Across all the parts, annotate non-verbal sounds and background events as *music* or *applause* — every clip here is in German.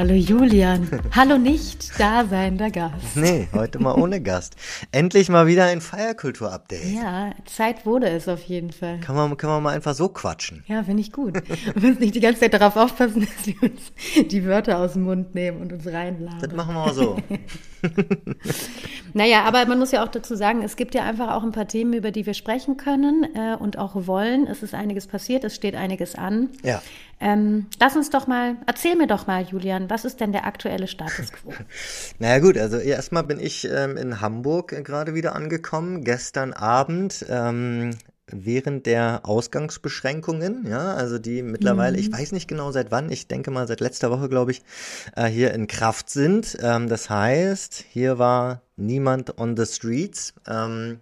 Hallo Julian. Hallo nicht daseinender Gast. Nee, heute mal ohne Gast. Endlich mal wieder ein Feierkultur-Update. Ja, Zeit wurde es auf jeden Fall. Kann man, kann man mal einfach so quatschen. Ja, finde ich gut. Wir müssen nicht die ganze Zeit darauf aufpassen, dass wir uns die Wörter aus dem Mund nehmen und uns reinladen. Das machen wir mal so. *laughs* naja, aber man muss ja auch dazu sagen, es gibt ja einfach auch ein paar Themen, über die wir sprechen können äh, und auch wollen. Es ist einiges passiert, es steht einiges an. Ja. Ähm, lass uns doch mal, erzähl mir doch mal, Julian, was ist denn der aktuelle Status quo? *laughs* naja gut, also erstmal bin ich ähm, in Hamburg gerade wieder angekommen. Gestern Abend ähm, während der Ausgangsbeschränkungen, ja, also die mittlerweile, mhm. ich weiß nicht genau seit wann, ich denke mal seit letzter Woche, glaube ich, äh, hier in Kraft sind. Ähm, das heißt, hier war niemand on the streets. Ähm,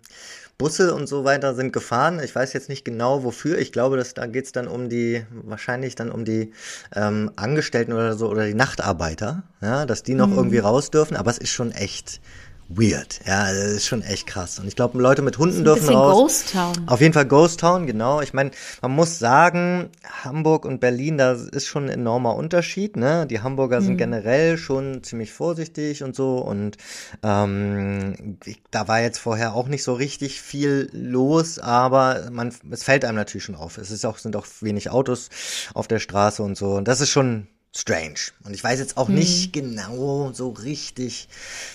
Busse und so weiter sind gefahren. Ich weiß jetzt nicht genau wofür. Ich glaube, dass da geht's dann um die, wahrscheinlich dann um die ähm, Angestellten oder so oder die Nachtarbeiter, ja, dass die noch mhm. irgendwie raus dürfen. Aber es ist schon echt weird. Ja, das ist schon echt krass. Und ich glaube, Leute mit Hunden dürfen raus. Ghost Town. Auf jeden Fall Ghost Town, genau. Ich meine, man muss sagen, Hamburg und Berlin, da ist schon ein enormer Unterschied. Ne? Die Hamburger mhm. sind generell schon ziemlich vorsichtig und so. Und ähm, da war jetzt vorher auch nicht so richtig viel los, aber man, es fällt einem natürlich schon auf. Es ist auch, sind auch wenig Autos auf der Straße und so. Und das ist schon strange. Und ich weiß jetzt auch nicht mhm. genau so richtig,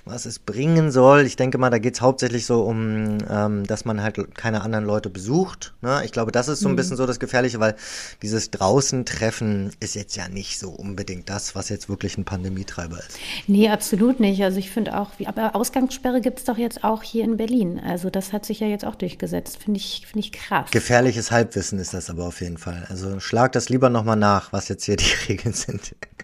was es bringen soll. Ich denke mal, da geht es hauptsächlich so um, ähm, dass man halt keine anderen Leute besucht. Ne? Ich glaube, das ist so ein mhm. bisschen so das Gefährliche, weil dieses Draußen-Treffen ist jetzt ja nicht so unbedingt das, was jetzt wirklich ein Pandemietreiber ist. Nee, absolut nicht. Also ich finde auch, aber Ausgangssperre gibt es doch jetzt auch hier in Berlin. Also das hat sich ja jetzt auch durchgesetzt. Finde ich, finde ich krass. Gefährliches Halbwissen ist das aber auf jeden Fall. Also schlag das lieber nochmal nach, was jetzt hier die *laughs* Regeln sind.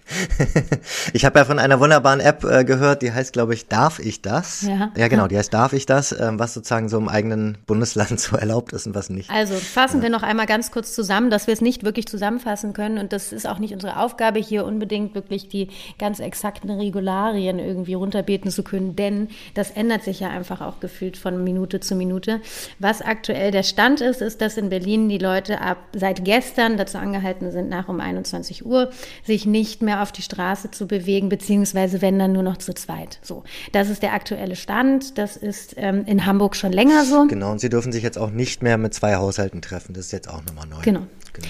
*laughs* ich habe ja von einer wunderbaren App äh, gehört, die heißt, glaube ich, Darf ich das? Ja. ja, genau, die heißt Darf ich das, äh, was sozusagen so im eigenen Bundesland *laughs* so erlaubt ist und was nicht. Also fassen ja. wir noch einmal ganz kurz zusammen, dass wir es nicht wirklich zusammenfassen können und das ist auch nicht unsere Aufgabe, hier unbedingt wirklich die ganz exakten Regularien irgendwie runterbeten zu können, denn das ändert sich ja einfach auch gefühlt von Minute zu Minute. Was aktuell der Stand ist, ist, dass in Berlin die Leute ab seit gestern dazu angehalten sind, nach um 21 Uhr sich nicht mehr auf die Straße zu bewegen, beziehungsweise wenn dann nur noch zu zweit. So, das ist der aktuelle Stand. Das ist ähm, in Hamburg schon länger so. Genau, und Sie dürfen sich jetzt auch nicht mehr mit zwei Haushalten treffen. Das ist jetzt auch nochmal neu. Genau. genau.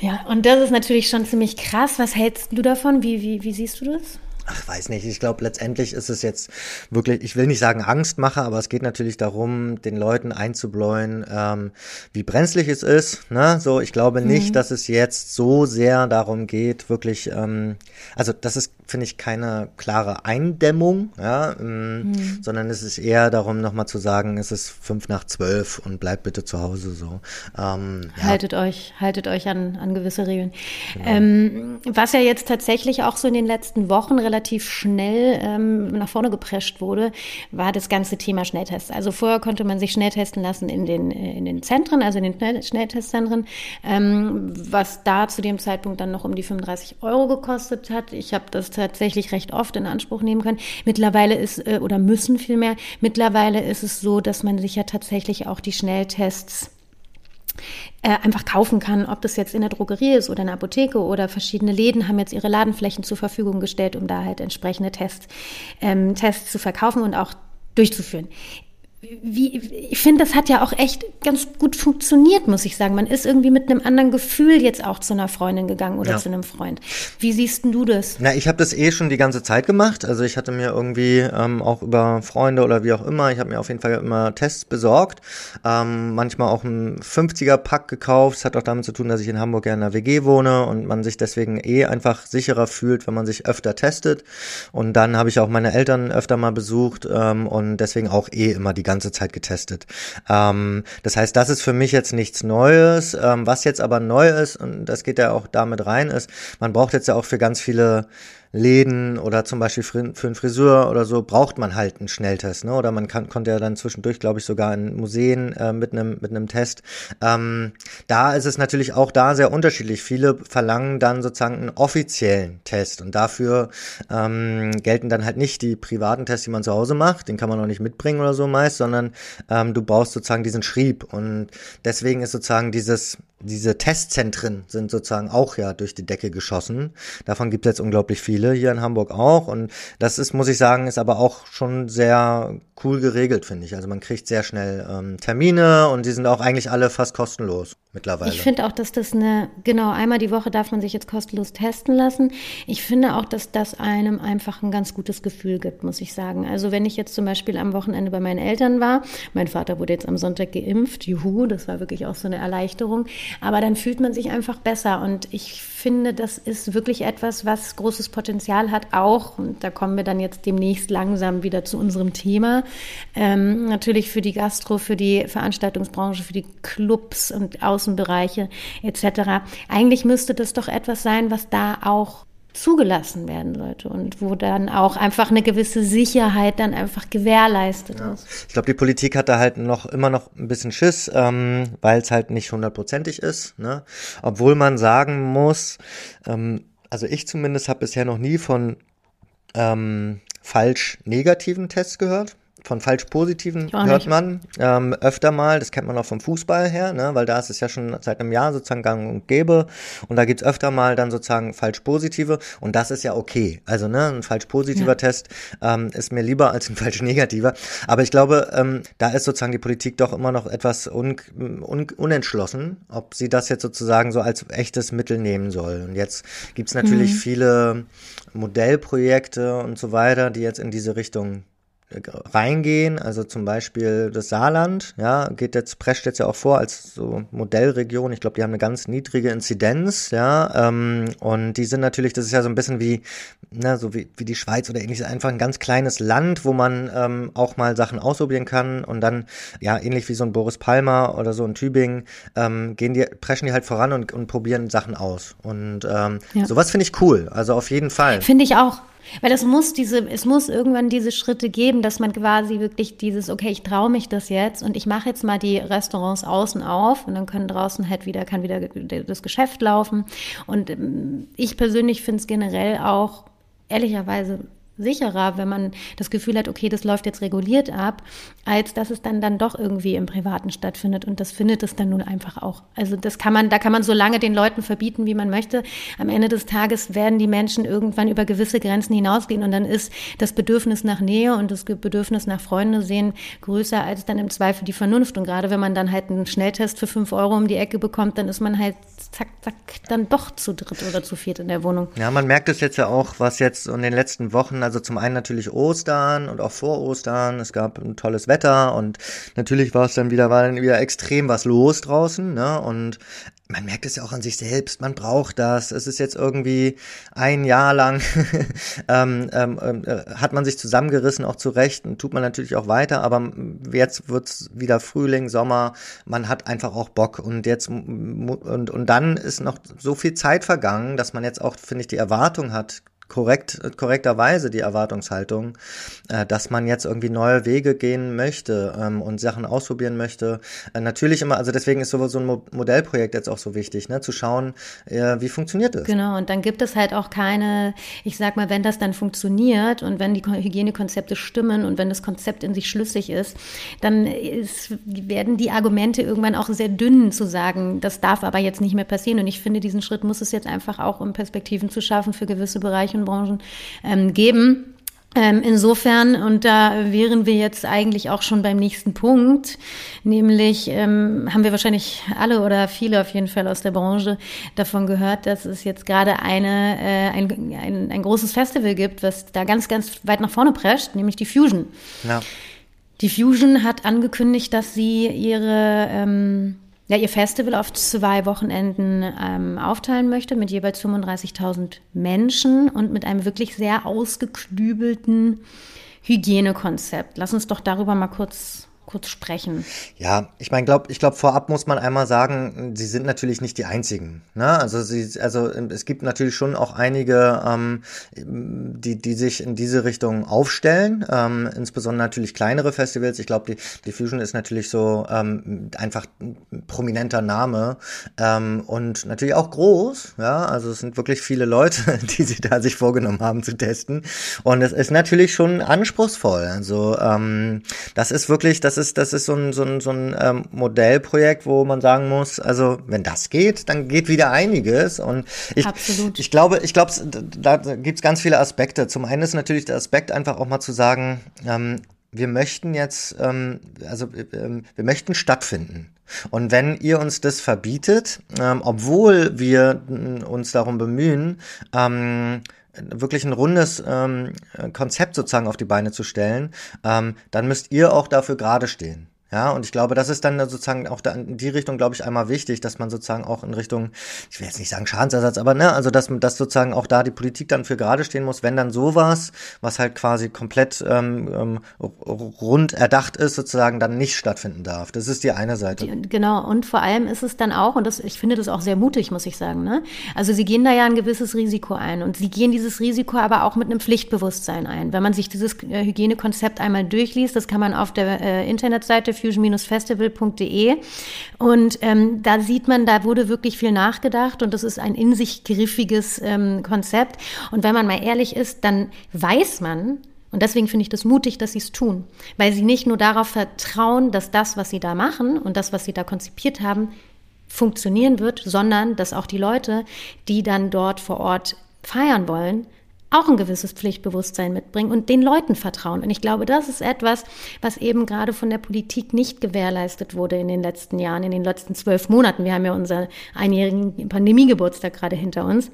Ja, und das ist natürlich schon ziemlich krass. Was hältst du davon? Wie, wie, wie siehst du das? Ach, weiß nicht. Ich glaube, letztendlich ist es jetzt wirklich, ich will nicht sagen Angstmacher, aber es geht natürlich darum, den Leuten einzubläuen, ähm, wie brenzlig es ist. Ne? So, ich glaube nicht, mhm. dass es jetzt so sehr darum geht, wirklich, ähm, also das ist, finde ich, keine klare Eindämmung, ja, ähm, mhm. sondern es ist eher darum, nochmal zu sagen, es ist fünf nach zwölf und bleibt bitte zu Hause so. Ähm, ja. Haltet euch, haltet euch an, an gewisse Regeln. Genau. Ähm, was ja jetzt tatsächlich auch so in den letzten Wochen relativ schnell ähm, nach vorne geprescht wurde, war das ganze Thema Schnelltests. Also vorher konnte man sich schnell testen lassen in den, äh, in den Zentren, also in den Schnelltestzentren, ähm, was da zu dem Zeitpunkt dann noch um die 35 Euro gekostet hat. Ich habe das tatsächlich recht oft in Anspruch nehmen können. Mittlerweile ist, äh, oder müssen vielmehr, mittlerweile ist es so, dass man sich ja tatsächlich auch die Schnelltests äh, einfach kaufen kann, ob das jetzt in der Drogerie ist oder in der Apotheke oder verschiedene Läden haben jetzt ihre Ladenflächen zur Verfügung gestellt, um da halt entsprechende Tests, ähm, Tests zu verkaufen und auch durchzuführen wie, ich finde, das hat ja auch echt ganz gut funktioniert, muss ich sagen. Man ist irgendwie mit einem anderen Gefühl jetzt auch zu einer Freundin gegangen oder ja. zu einem Freund. Wie siehst denn du das? Na, ich habe das eh schon die ganze Zeit gemacht. Also ich hatte mir irgendwie ähm, auch über Freunde oder wie auch immer, ich habe mir auf jeden Fall immer Tests besorgt. Ähm, manchmal auch ein 50er-Pack gekauft. Das hat auch damit zu tun, dass ich in Hamburg ja in einer WG wohne und man sich deswegen eh einfach sicherer fühlt, wenn man sich öfter testet. Und dann habe ich auch meine Eltern öfter mal besucht ähm, und deswegen auch eh immer die ganze Zeit getestet. Ähm, das heißt, das ist für mich jetzt nichts Neues. Ähm, was jetzt aber neu ist, und das geht ja auch damit rein, ist, man braucht jetzt ja auch für ganz viele Läden oder zum Beispiel für, für einen Friseur oder so braucht man halt einen Schnelltest, ne? Oder man kann, konnte ja dann zwischendurch, glaube ich, sogar in Museen äh, mit einem mit einem Test. Ähm, da ist es natürlich auch da sehr unterschiedlich. Viele verlangen dann sozusagen einen offiziellen Test und dafür ähm, gelten dann halt nicht die privaten Tests, die man zu Hause macht. Den kann man auch nicht mitbringen oder so meist, sondern ähm, du brauchst sozusagen diesen Schrieb und deswegen ist sozusagen dieses diese Testzentren sind sozusagen auch ja durch die Decke geschossen. Davon gibt es jetzt unglaublich viele hier in Hamburg auch. Und das ist, muss ich sagen, ist aber auch schon sehr cool geregelt, finde ich. Also man kriegt sehr schnell ähm, Termine und die sind auch eigentlich alle fast kostenlos mittlerweile. Ich finde auch, dass das eine, genau, einmal die Woche darf man sich jetzt kostenlos testen lassen. Ich finde auch, dass das einem einfach ein ganz gutes Gefühl gibt, muss ich sagen. Also wenn ich jetzt zum Beispiel am Wochenende bei meinen Eltern war, mein Vater wurde jetzt am Sonntag geimpft, juhu, das war wirklich auch so eine Erleichterung. Aber dann fühlt man sich einfach besser und ich finde, das ist wirklich etwas, was großes Potenzial hat, auch, und da kommen wir dann jetzt demnächst langsam wieder zu unserem Thema, ähm, natürlich für die Gastro, für die Veranstaltungsbranche, für die Clubs und Außenbereiche etc. Eigentlich müsste das doch etwas sein, was da auch zugelassen werden sollte und wo dann auch einfach eine gewisse Sicherheit dann einfach gewährleistet ja. ist. Ich glaube, die Politik hat da halt noch immer noch ein bisschen Schiss, ähm, weil es halt nicht hundertprozentig ist. Ne? Obwohl man sagen muss, ähm, also ich zumindest habe bisher noch nie von ähm, falsch negativen Tests gehört von falsch positiven hört man ähm, öfter mal, das kennt man auch vom Fußball her, ne, weil da ist es ja schon seit einem Jahr sozusagen gang und gäbe und da gibt's öfter mal dann sozusagen falsch positive und das ist ja okay. Also ne, ein falsch positiver ja. Test ähm, ist mir lieber als ein *laughs* falsch negativer. Aber ich glaube, ähm, da ist sozusagen die Politik doch immer noch etwas un un unentschlossen, ob sie das jetzt sozusagen so als echtes Mittel nehmen soll. Und jetzt gibt's natürlich mhm. viele Modellprojekte und so weiter, die jetzt in diese Richtung reingehen, also zum Beispiel das Saarland, ja, geht jetzt, prescht jetzt ja auch vor als so Modellregion. Ich glaube, die haben eine ganz niedrige Inzidenz, ja, ähm, und die sind natürlich, das ist ja so ein bisschen wie, na, so wie, wie die Schweiz oder ähnliches, einfach ein ganz kleines Land, wo man ähm, auch mal Sachen ausprobieren kann und dann, ja, ähnlich wie so ein Boris Palmer oder so in Tübingen, ähm, gehen die, preschen die halt voran und, und probieren Sachen aus. Und ähm, ja. sowas finde ich cool, also auf jeden Fall. Finde ich auch. Weil es muss diese, es muss irgendwann diese Schritte geben, dass man quasi wirklich dieses, okay, ich traue mich das jetzt und ich mache jetzt mal die Restaurants außen auf und dann können draußen halt wieder, kann wieder das Geschäft laufen. Und ähm, ich persönlich finde es generell auch ehrlicherweise sicherer, wenn man das Gefühl hat, okay, das läuft jetzt reguliert ab, als dass es dann dann doch irgendwie im Privaten stattfindet. Und das findet es dann nun einfach auch. Also das kann man, da kann man so lange den Leuten verbieten, wie man möchte. Am Ende des Tages werden die Menschen irgendwann über gewisse Grenzen hinausgehen und dann ist das Bedürfnis nach Nähe und das Bedürfnis nach Freunde sehen größer als dann im Zweifel die Vernunft. Und gerade wenn man dann halt einen Schnelltest für fünf Euro um die Ecke bekommt, dann ist man halt zack, zack, dann doch zu dritt oder zu viert in der Wohnung. Ja, man merkt es jetzt ja auch, was jetzt in den letzten Wochen, also zum einen natürlich Ostern und auch vor Ostern, es gab ein tolles Wetter und natürlich war es dann wieder, war dann wieder extrem was los draußen, ne? Und man merkt es ja auch an sich selbst, man braucht das. Es ist jetzt irgendwie ein Jahr lang, *laughs* ähm, ähm, äh, hat man sich zusammengerissen, auch zu Recht, und tut man natürlich auch weiter, aber jetzt wird's wieder Frühling, Sommer, man hat einfach auch Bock und jetzt und, und dann ist noch so viel Zeit vergangen, dass man jetzt auch, finde ich, die Erwartung hat, korrekt, korrekterweise die Erwartungshaltung, äh, dass man jetzt irgendwie neue Wege gehen möchte ähm, und Sachen ausprobieren möchte. Äh, natürlich immer, also deswegen ist so, so ein Mo Modellprojekt jetzt auch so wichtig, ne, zu schauen, äh, wie funktioniert das. Genau, und dann gibt es halt auch keine, ich sag mal, wenn das dann funktioniert und wenn die Hygienekonzepte stimmen und wenn das Konzept in sich schlüssig ist, dann ist, werden die Argumente irgendwann auch sehr dünn zu sagen, das darf aber jetzt nicht mehr passieren. Und ich finde, diesen Schritt muss es jetzt einfach auch, um Perspektiven zu schaffen für gewisse Bereiche anderen Branchen ähm, geben. Ähm, insofern, und da wären wir jetzt eigentlich auch schon beim nächsten Punkt, nämlich ähm, haben wir wahrscheinlich alle oder viele auf jeden Fall aus der Branche davon gehört, dass es jetzt gerade eine, äh, ein, ein, ein großes Festival gibt, was da ganz, ganz weit nach vorne prescht, nämlich die Fusion. Ja. Die Fusion hat angekündigt, dass sie ihre ähm, ja, ihr Festival auf zwei Wochenenden ähm, aufteilen möchte mit jeweils 35.000 Menschen und mit einem wirklich sehr ausgeklübelten Hygienekonzept. Lass uns doch darüber mal kurz kurz sprechen. Ja, ich meine, glaub, ich glaube, vorab muss man einmal sagen, sie sind natürlich nicht die einzigen. Ne? Also sie, also es gibt natürlich schon auch einige, ähm, die, die sich in diese Richtung aufstellen. Ähm, insbesondere natürlich kleinere Festivals. Ich glaube, die, die Fusion ist natürlich so ähm, einfach ein prominenter Name ähm, und natürlich auch groß. Ja, also es sind wirklich viele Leute, *laughs* die sich da sich vorgenommen haben zu testen. Und es ist natürlich schon anspruchsvoll. Also ähm, das ist wirklich, das ist, das ist so ein, so ein, so ein ähm, Modellprojekt, wo man sagen muss, also wenn das geht, dann geht wieder einiges. Und ich, Absolut. ich glaube, ich glaube, da gibt's ganz viele Aspekte. Zum einen ist natürlich der Aspekt einfach auch mal zu sagen, ähm, wir möchten jetzt, ähm, also ähm, wir möchten stattfinden. Und wenn ihr uns das verbietet, ähm, obwohl wir uns darum bemühen, ähm, wirklich ein rundes ähm, Konzept sozusagen auf die Beine zu stellen, ähm, dann müsst ihr auch dafür gerade stehen. Ja, und ich glaube, das ist dann sozusagen auch da in die Richtung, glaube ich, einmal wichtig, dass man sozusagen auch in Richtung, ich will jetzt nicht sagen Schadensersatz, aber ne, also dass, dass sozusagen auch da die Politik dann für gerade stehen muss, wenn dann sowas, was halt quasi komplett ähm, ähm, rund erdacht ist, sozusagen dann nicht stattfinden darf. Das ist die eine Seite. Genau, und vor allem ist es dann auch, und das, ich finde das auch sehr mutig, muss ich sagen, ne? Also sie gehen da ja ein gewisses Risiko ein und sie gehen dieses Risiko aber auch mit einem Pflichtbewusstsein ein. Wenn man sich dieses äh, Hygienekonzept einmal durchliest, das kann man auf der äh, Internetseite fusion-festival.de. Und ähm, da sieht man, da wurde wirklich viel nachgedacht und das ist ein in sich griffiges ähm, Konzept. Und wenn man mal ehrlich ist, dann weiß man, und deswegen finde ich das mutig, dass sie es tun, weil sie nicht nur darauf vertrauen, dass das, was sie da machen und das, was sie da konzipiert haben, funktionieren wird, sondern dass auch die Leute, die dann dort vor Ort feiern wollen, auch ein gewisses Pflichtbewusstsein mitbringen und den Leuten vertrauen. Und ich glaube, das ist etwas, was eben gerade von der Politik nicht gewährleistet wurde in den letzten Jahren, in den letzten zwölf Monaten. Wir haben ja unseren einjährigen Pandemiegeburtstag gerade hinter uns.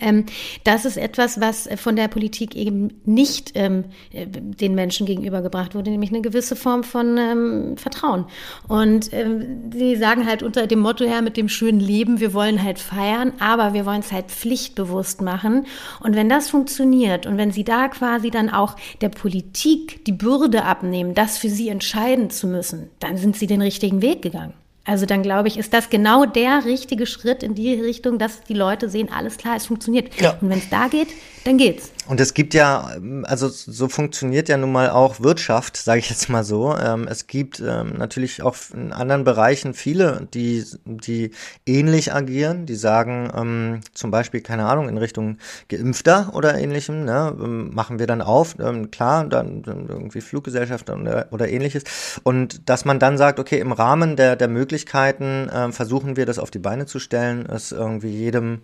Ähm, das ist etwas, was von der Politik eben nicht ähm, den Menschen gegenübergebracht wurde, nämlich eine gewisse Form von ähm, Vertrauen. Und ähm, sie sagen halt unter dem Motto her mit dem schönen Leben, wir wollen halt feiern, aber wir wollen es halt pflichtbewusst machen. Und wenn das funktioniert und wenn sie da quasi dann auch der Politik die Bürde abnehmen, das für sie entscheiden zu müssen, dann sind sie den richtigen Weg gegangen. Also dann glaube ich, ist das genau der richtige Schritt in die Richtung, dass die Leute sehen, alles klar, es funktioniert. Ja. Und wenn es da geht, dann geht's. Und es gibt ja, also so funktioniert ja nun mal auch Wirtschaft, sage ich jetzt mal so. Ähm, es gibt ähm, natürlich auch in anderen Bereichen viele, die, die ähnlich agieren, die sagen, ähm, zum Beispiel, keine Ahnung, in Richtung Geimpfter oder ähnlichem, ne, machen wir dann auf, klar, dann, irgendwie Fluggesellschaft oder, oder ähnliches. Und dass man dann sagt, okay, im Rahmen der, der Möglichkeiten äh, versuchen wir das auf die Beine zu stellen, ist irgendwie jedem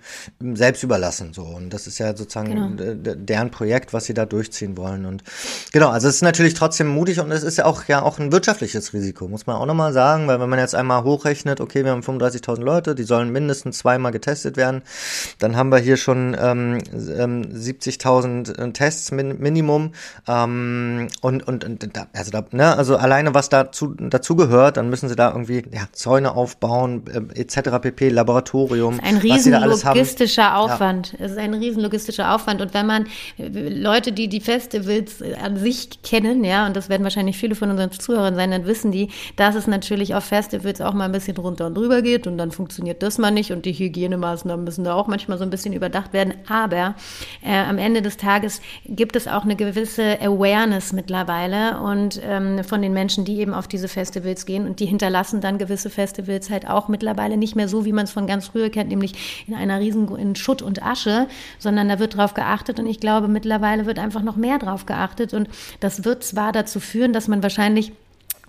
selbst überlassen. So. Und das ist ja sozusagen genau. der deren Projekt, was sie da durchziehen wollen. Und genau, also es ist natürlich trotzdem mutig und es ist ja auch ja auch ein wirtschaftliches Risiko, muss man auch nochmal sagen, weil wenn man jetzt einmal hochrechnet, okay, wir haben 35.000 Leute, die sollen mindestens zweimal getestet werden, dann haben wir hier schon ähm, ähm, 70.000 äh, Tests min Minimum ähm, und und, und also da, ne, also alleine was dazu dazu gehört, dann müssen sie da irgendwie ja, Zäune aufbauen äh, etc. pp. Laboratorium, ein riesen logistischer Aufwand. Ja. Es ist ein riesen logistischer Aufwand und wenn man Leute, die die Festivals an sich kennen, ja, und das werden wahrscheinlich viele von unseren Zuhörern sein, dann wissen die, dass es natürlich auf Festivals auch mal ein bisschen runter und drüber geht und dann funktioniert das mal nicht und die Hygienemaßnahmen müssen da auch manchmal so ein bisschen überdacht werden. Aber äh, am Ende des Tages gibt es auch eine gewisse Awareness mittlerweile und ähm, von den Menschen, die eben auf diese Festivals gehen und die hinterlassen dann gewisse Festivals halt auch mittlerweile nicht mehr so, wie man es von ganz früher kennt, nämlich in einer riesen in Schutt und Asche, sondern da wird drauf geachtet und ich glaube, mittlerweile wird einfach noch mehr drauf geachtet. Und das wird zwar dazu führen, dass man wahrscheinlich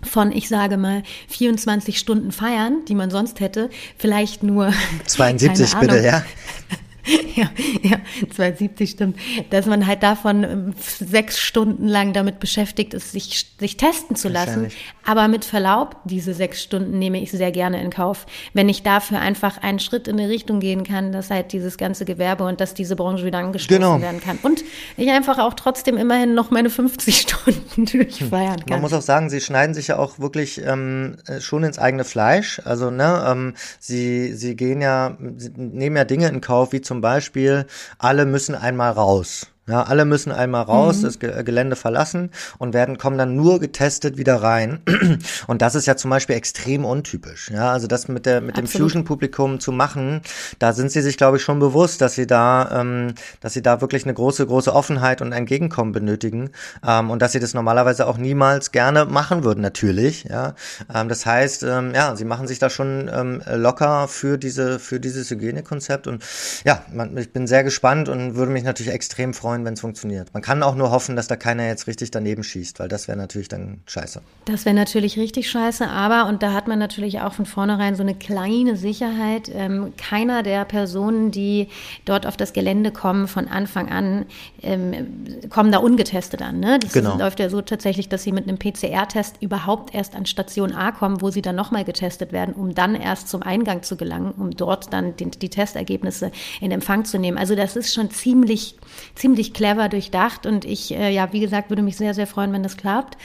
von, ich sage mal, 24 Stunden feiern, die man sonst hätte, vielleicht nur *laughs* 72 bitte, ja. *laughs* *laughs* ja, ja, 270 stimmt, dass man halt davon ähm, sechs Stunden lang damit beschäftigt ist, sich, sich testen zu lassen. Aber mit Verlaub, diese sechs Stunden nehme ich sehr gerne in Kauf, wenn ich dafür einfach einen Schritt in eine Richtung gehen kann, dass halt dieses ganze Gewerbe und dass diese Branche wieder angestoßen genau. werden kann. Und ich einfach auch trotzdem immerhin noch meine 50 *laughs* Stunden durchfeiern kann. Man muss auch sagen, sie schneiden sich ja auch wirklich ähm, äh, schon ins eigene Fleisch. Also, ne, ähm, sie, sie gehen ja, sie nehmen ja Dinge in Kauf, wie zum zum Beispiel, alle müssen einmal raus. Ja, alle müssen einmal raus, mhm. das Gelände verlassen und werden kommen dann nur getestet wieder rein. *clears throat* Und das ist ja zum Beispiel extrem untypisch. Ja, also das mit der mit Absolut. dem Fusion-Publikum zu machen, da sind sie sich, glaube ich, schon bewusst, dass sie da, ähm, dass sie da wirklich eine große, große Offenheit und Entgegenkommen benötigen ähm, und dass sie das normalerweise auch niemals gerne machen würden, natürlich. Ja, ähm, das heißt, ähm, ja, sie machen sich da schon ähm, locker für diese für dieses Hygienekonzept und ja, man, ich bin sehr gespannt und würde mich natürlich extrem freuen freuen, wenn es funktioniert. Man kann auch nur hoffen, dass da keiner jetzt richtig daneben schießt, weil das wäre natürlich dann scheiße. Das wäre natürlich richtig scheiße, aber, und da hat man natürlich auch von vornherein so eine kleine Sicherheit, ähm, keiner der Personen, die dort auf das Gelände kommen, von Anfang an, ähm, kommen da ungetestet an. Ne? Das genau. läuft ja so tatsächlich, dass sie mit einem PCR-Test überhaupt erst an Station A kommen, wo sie dann nochmal getestet werden, um dann erst zum Eingang zu gelangen, um dort dann die, die Testergebnisse in Empfang zu nehmen. Also das ist schon ziemlich, ziemlich ziemlich clever durchdacht und ich, äh, ja, wie gesagt, würde mich sehr, sehr freuen, wenn das klappt,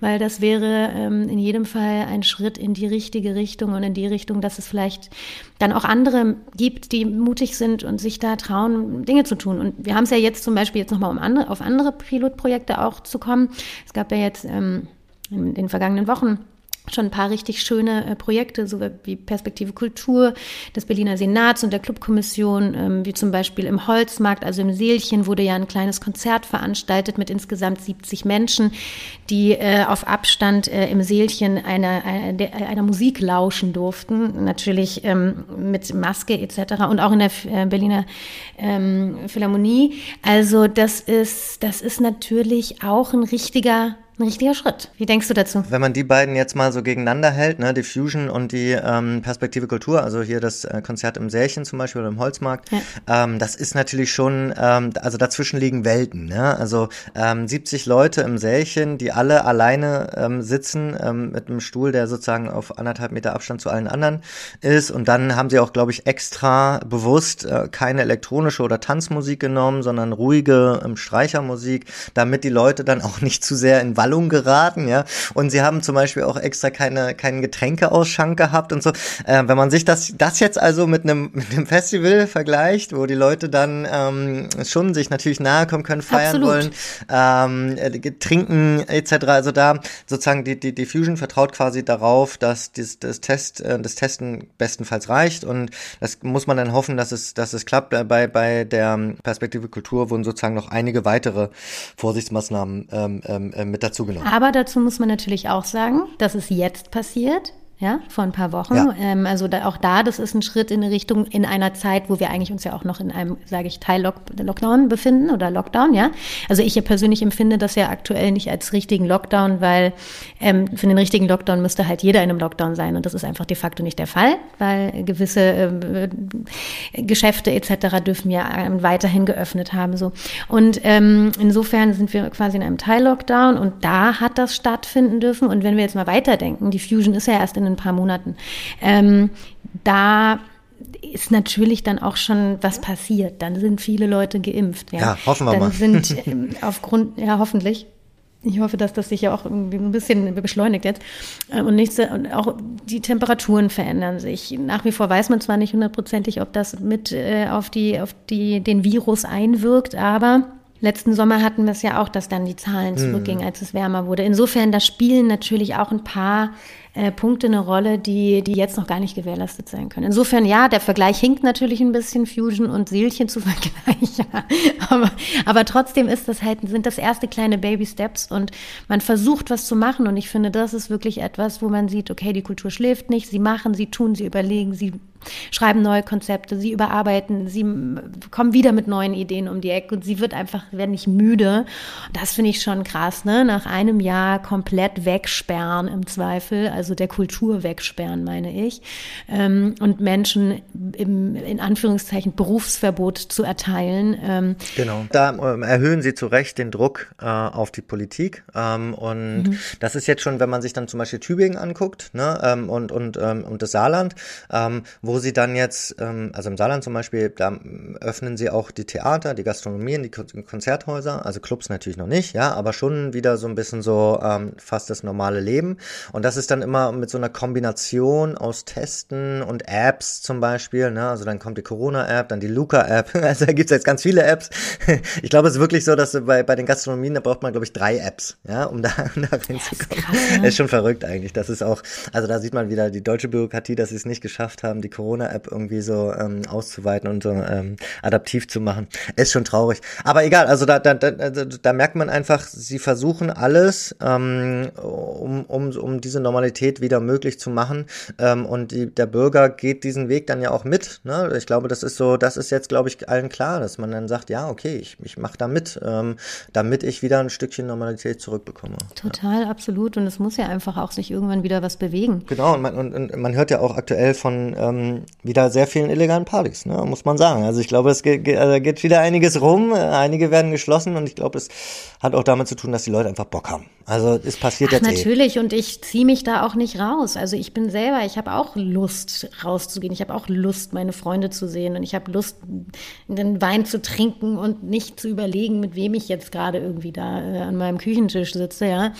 weil das wäre ähm, in jedem Fall ein Schritt in die richtige Richtung und in die Richtung, dass es vielleicht dann auch andere gibt, die mutig sind und sich da trauen, Dinge zu tun. Und wir haben es ja jetzt zum Beispiel jetzt nochmal um andere, auf andere Pilotprojekte auch zu kommen. Es gab ja jetzt ähm, in den vergangenen Wochen schon ein paar richtig schöne äh, Projekte, so wie Perspektive Kultur des Berliner Senats und der Clubkommission, ähm, wie zum Beispiel im Holzmarkt, also im Seelchen, wurde ja ein kleines Konzert veranstaltet mit insgesamt 70 Menschen, die äh, auf Abstand äh, im Seelchen einer, einer, einer Musik lauschen durften, natürlich ähm, mit Maske etc. und auch in der äh, Berliner ähm, Philharmonie. Also das ist, das ist natürlich auch ein richtiger ein richtiger Schritt. Wie denkst du dazu? Wenn man die beiden jetzt mal so gegeneinander hält, ne, die Fusion und die ähm, Perspektive Kultur, also hier das äh, Konzert im Särchen zum Beispiel oder im Holzmarkt, ja. ähm, das ist natürlich schon, ähm, also dazwischen liegen Welten. Ne? Also ähm, 70 Leute im Särchen, die alle alleine ähm, sitzen ähm, mit einem Stuhl, der sozusagen auf anderthalb Meter Abstand zu allen anderen ist. Und dann haben sie auch, glaube ich, extra bewusst äh, keine elektronische oder Tanzmusik genommen, sondern ruhige ähm, Streichermusik, damit die Leute dann auch nicht zu sehr in Wall Wallung geraten, ja. Und sie haben zum Beispiel auch extra keine, keinen Getränkeausschank gehabt und so. Äh, wenn man sich das, das jetzt also mit einem, *laughs* mit einem Festival vergleicht, wo die Leute dann ähm, schon sich natürlich nahe kommen können, feiern Absolut. wollen, ähm, äh, trinken etc. Also da sozusagen die, die, die Fusion vertraut quasi darauf, dass das, das Test, äh, das Testen bestenfalls reicht und das muss man dann hoffen, dass es, dass es klappt. Äh, bei, bei der Perspektive Kultur wurden sozusagen noch einige weitere Vorsichtsmaßnahmen ähm, ähm, äh, mit dazu dazu Aber dazu muss man natürlich auch sagen, dass es jetzt passiert ja, vor ein paar Wochen. Ja. Ähm, also da, auch da, das ist ein Schritt in eine Richtung in einer Zeit, wo wir eigentlich uns ja auch noch in einem, sage ich, Teil -Lock Lockdown befinden oder Lockdown, ja. Also ich ja persönlich empfinde das ja aktuell nicht als richtigen Lockdown, weil ähm, für den richtigen Lockdown müsste halt jeder in einem Lockdown sein und das ist einfach de facto nicht der Fall, weil gewisse äh, Geschäfte etc. dürfen ja ähm, weiterhin geöffnet haben so. Und ähm, insofern sind wir quasi in einem Teil-Lockdown und da hat das stattfinden dürfen und wenn wir jetzt mal weiterdenken, die Fusion ist ja erst in ein paar Monaten. Ähm, da ist natürlich dann auch schon was passiert. Dann sind viele Leute geimpft. Ja, ja hoffen wir dann mal. sind *laughs* ähm, aufgrund, ja, hoffentlich. Ich hoffe, dass das sich ja auch irgendwie ein bisschen beschleunigt jetzt. Äh, und, nichts, und auch die Temperaturen verändern sich. Nach wie vor weiß man zwar nicht hundertprozentig, ob das mit äh, auf, die, auf die, den Virus einwirkt, aber Letzten Sommer hatten wir es ja auch, dass dann die Zahlen hm. zurückgingen, als es wärmer wurde. Insofern, da spielen natürlich auch ein paar äh, Punkte eine Rolle, die, die jetzt noch gar nicht gewährleistet sein können. Insofern, ja, der Vergleich hinkt natürlich ein bisschen, Fusion und Seelchen zu *laughs* vergleichen. aber, aber trotzdem ist das halt, sind das erste kleine Baby Steps und man versucht was zu machen und ich finde, das ist wirklich etwas, wo man sieht, okay, die Kultur schläft nicht, sie machen, sie tun, sie überlegen, sie schreiben neue Konzepte, sie überarbeiten, sie kommen wieder mit neuen Ideen um die Ecke und sie wird einfach, werden nicht müde. Das finde ich schon krass, ne? Nach einem Jahr komplett wegsperren im Zweifel also der Kultur wegsperren, meine ich, ähm, und Menschen im, in Anführungszeichen Berufsverbot zu erteilen. Ähm, genau, da ähm, erhöhen Sie zu Recht den Druck äh, auf die Politik ähm, und mhm. das ist jetzt schon, wenn man sich dann zum Beispiel Tübingen anguckt ne, ähm, und, und, ähm, und das Saarland, wo wo sie dann jetzt, ähm, also im Saarland zum Beispiel, da öffnen sie auch die Theater, die Gastronomien, die Konzerthäuser, also Clubs natürlich noch nicht, ja, aber schon wieder so ein bisschen so ähm, fast das normale Leben. Und das ist dann immer mit so einer Kombination aus Testen und Apps zum Beispiel, ne? Also dann kommt die Corona-App, dann die Luca-App, *laughs* also da gibt's jetzt ganz viele Apps. *laughs* Ich glaube, es ist wirklich so, dass bei, bei den Gastronomien, da braucht man, glaube ich, drei Apps, ja, um da, *laughs* um da reinzukommen. Das ne? ist schon verrückt eigentlich. Das ist auch, also da sieht man wieder die deutsche Bürokratie, dass sie es nicht geschafft haben, die Corona-App irgendwie so ähm, auszuweiten und so ähm, adaptiv zu machen. Ist schon traurig. Aber egal, also da, da, da, also da merkt man einfach, sie versuchen alles, ähm, um, um, um diese Normalität wieder möglich zu machen. Ähm, und die, der Bürger geht diesen Weg dann ja auch mit. Ne? Ich glaube, das ist so, das ist jetzt, glaube ich, allen klar, dass man dann sagt, ja, okay, ich, ich mache da mit, ähm, damit ich wieder ein Stückchen Normalität zurückbekomme. Total, ja. absolut. Und es muss ja einfach auch sich irgendwann wieder was bewegen. Genau, und man, und, und man hört ja auch aktuell von ähm, wieder sehr vielen illegalen Partys, ne? muss man sagen. Also ich glaube, es geht, geht wieder einiges rum, einige werden geschlossen und ich glaube, es hat auch damit zu tun, dass die Leute einfach Bock haben. Also es passiert Ach, jetzt eh. natürlich eh. und ich ziehe mich da auch nicht raus. Also ich bin selber, ich habe auch Lust rauszugehen. Ich habe auch Lust, meine Freunde zu sehen und ich habe Lust, den Wein zu trinken und nicht zu überlegen, mit wem ich jetzt gerade irgendwie da äh, an meinem Küchentisch sitze, ja.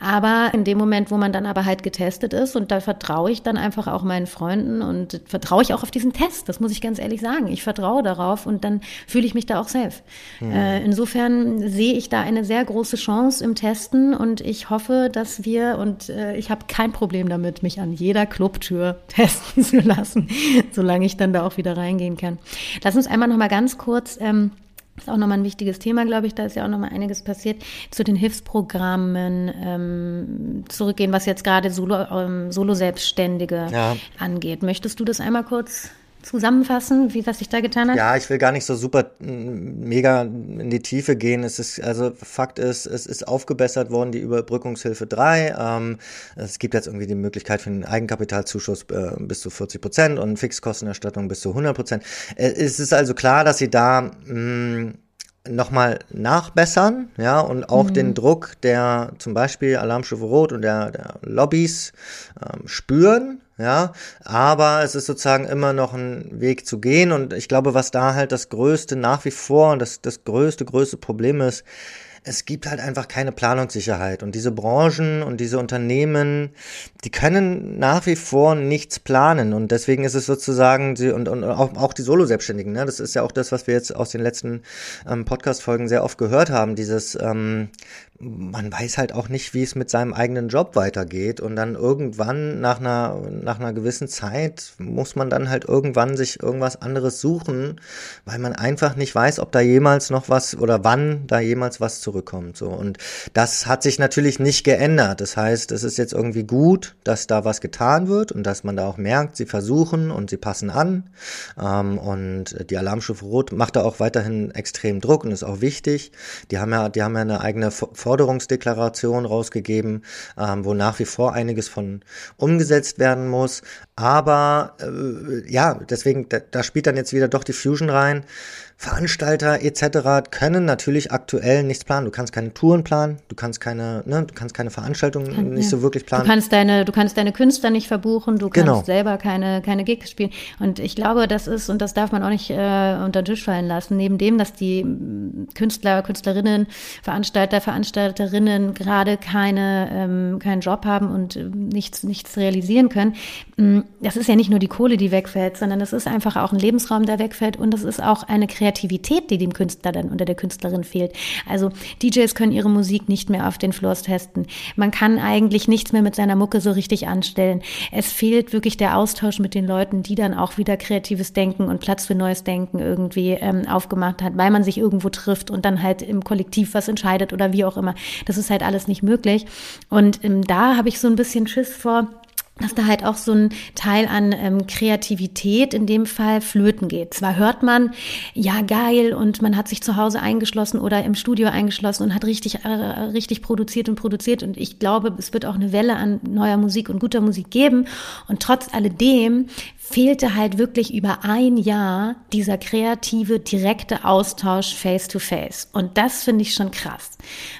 Aber in dem Moment, wo man dann aber halt getestet ist und da vertraue ich dann einfach auch meinen Freunden und vertraue ich auch auf diesen Test. Das muss ich ganz ehrlich sagen. Ich vertraue darauf und dann fühle ich mich da auch safe. Mhm. Äh, insofern sehe ich da eine sehr große Chance im Testen und ich hoffe, dass wir und äh, ich habe kein Problem damit, mich an jeder Clubtür *laughs* testen zu lassen, solange ich dann da auch wieder reingehen kann. Lass uns einmal noch mal ganz kurz ähm, ist auch nochmal ein wichtiges Thema, glaube ich. Da ist ja auch nochmal einiges passiert. Zu den Hilfsprogrammen ähm, zurückgehen, was jetzt gerade Solo, ähm, Solo-Selbstständige ja. angeht. Möchtest du das einmal kurz zusammenfassen, wie was sich da getan hat? Ja, ich will gar nicht so super mega in die Tiefe gehen. Es ist, also Fakt ist, es ist aufgebessert worden, die Überbrückungshilfe 3. Ähm, es gibt jetzt irgendwie die Möglichkeit für einen Eigenkapitalzuschuss äh, bis zu 40 Prozent und Fixkostenerstattung bis zu 100 Prozent. Äh, es ist also klar, dass sie da mh, nochmal nachbessern, ja, und auch mhm. den Druck der zum Beispiel Alarmstufe Rot und der, der Lobbys ähm, spüren, ja, aber es ist sozusagen immer noch ein Weg zu gehen und ich glaube, was da halt das größte nach wie vor und das, das größte, größte Problem ist, es gibt halt einfach keine Planungssicherheit. Und diese Branchen und diese Unternehmen, die können nach wie vor nichts planen. Und deswegen ist es sozusagen, die, und, und auch, auch die Solo-Selbstständigen, ne? das ist ja auch das, was wir jetzt aus den letzten ähm, Podcast-Folgen sehr oft gehört haben, dieses, ähm, man weiß halt auch nicht, wie es mit seinem eigenen Job weitergeht. Und dann irgendwann, nach einer, nach einer gewissen Zeit, muss man dann halt irgendwann sich irgendwas anderes suchen, weil man einfach nicht weiß, ob da jemals noch was oder wann da jemals was zurückkommt. So. Und das hat sich natürlich nicht geändert. Das heißt, es ist jetzt irgendwie gut, dass da was getan wird und dass man da auch merkt, sie versuchen und sie passen an. Ähm, und die Alarmstufe Rot macht da auch weiterhin extrem Druck und ist auch wichtig. Die haben ja, die haben ja eine eigene Forderungsdeklaration rausgegeben, ähm, wo nach wie vor einiges von umgesetzt werden muss. Aber äh, ja, deswegen, da, da spielt dann jetzt wieder doch die Fusion rein. Veranstalter etc. können natürlich aktuell nichts planen. Du kannst keine Touren planen, du kannst keine, ne, du kannst keine Veranstaltungen Kann, nicht ja. so wirklich planen. Du kannst deine, du kannst deine Künstler nicht verbuchen, du genau. kannst selber keine, keine Gigs spielen. Und ich glaube, das ist, und das darf man auch nicht äh, unter den Tisch fallen lassen, neben dem, dass die Künstler, Künstlerinnen, Veranstalter, Veranstalterinnen gerade keine, ähm, keinen Job haben und äh, nichts, nichts realisieren können. Das ist ja nicht nur die Kohle, die wegfällt, sondern das ist einfach auch ein Lebensraum, der wegfällt und das ist auch eine Kreativität Kreativität, die dem Künstler dann oder der Künstlerin fehlt. Also DJs können ihre Musik nicht mehr auf den Floors testen. Man kann eigentlich nichts mehr mit seiner Mucke so richtig anstellen. Es fehlt wirklich der Austausch mit den Leuten, die dann auch wieder kreatives Denken und Platz für neues Denken irgendwie ähm, aufgemacht hat, weil man sich irgendwo trifft und dann halt im Kollektiv was entscheidet oder wie auch immer. Das ist halt alles nicht möglich. Und ähm, da habe ich so ein bisschen Schiss vor, dass da halt auch so ein Teil an ähm, Kreativität in dem Fall flöten geht. Zwar hört man, ja geil, und man hat sich zu Hause eingeschlossen oder im Studio eingeschlossen und hat richtig, äh, richtig produziert und produziert. Und ich glaube, es wird auch eine Welle an neuer Musik und guter Musik geben. Und trotz alledem fehlte halt wirklich über ein Jahr dieser kreative, direkte Austausch face to face. Und das finde ich schon krass.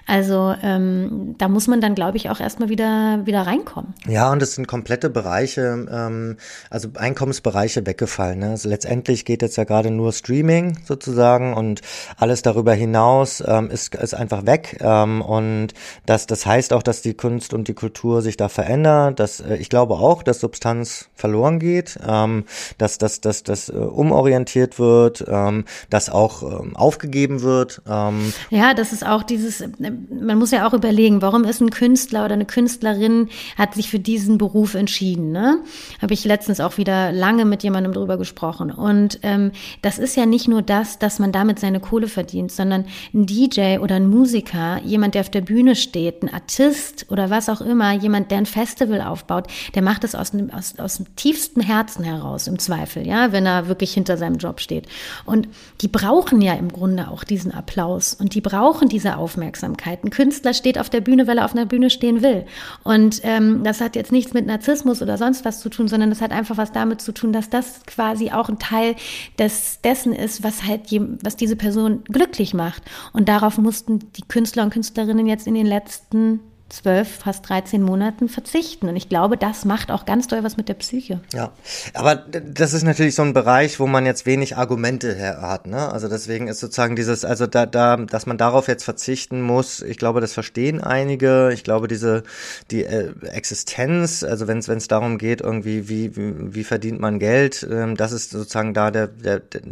Also ähm, da muss man dann, glaube ich, auch erstmal wieder, wieder reinkommen. Ja, und es sind komplette Bereiche, ähm, also Einkommensbereiche weggefallen. Ne? Also letztendlich geht jetzt ja gerade nur Streaming sozusagen und alles darüber hinaus ähm, ist, ist einfach weg. Ähm, und das, das heißt auch, dass die Kunst und die Kultur sich da verändert. Dass, äh, ich glaube auch, dass Substanz verloren geht. Ähm, ähm, dass das dass, dass, äh, umorientiert wird, ähm, dass auch ähm, aufgegeben wird. Ähm. Ja, das ist auch dieses, äh, man muss ja auch überlegen, warum ist ein Künstler oder eine Künstlerin, hat sich für diesen Beruf entschieden. Ne? Habe ich letztens auch wieder lange mit jemandem drüber gesprochen. Und ähm, das ist ja nicht nur das, dass man damit seine Kohle verdient, sondern ein DJ oder ein Musiker, jemand, der auf der Bühne steht, ein Artist oder was auch immer, jemand, der ein Festival aufbaut, der macht es aus, aus, aus dem tiefsten Herzen heraus, im Zweifel, ja, wenn er wirklich hinter seinem Job steht. Und die brauchen ja im Grunde auch diesen Applaus und die brauchen diese Aufmerksamkeit. Ein Künstler steht auf der Bühne, weil er auf einer Bühne stehen will. Und ähm, das hat jetzt nichts mit Narzissmus oder sonst was zu tun, sondern das hat einfach was damit zu tun, dass das quasi auch ein Teil des, dessen ist, was halt, was diese Person glücklich macht. Und darauf mussten die Künstler und Künstlerinnen jetzt in den letzten zwölf, fast 13 Monaten verzichten. Und ich glaube, das macht auch ganz doll was mit der Psyche. Ja, aber das ist natürlich so ein Bereich, wo man jetzt wenig Argumente hat. Ne? Also deswegen ist sozusagen dieses, also da, da, dass man darauf jetzt verzichten muss, ich glaube, das verstehen einige. Ich glaube, diese die äh, Existenz, also wenn es darum geht, irgendwie, wie, wie, wie verdient man Geld, ähm, das ist sozusagen da der, der, der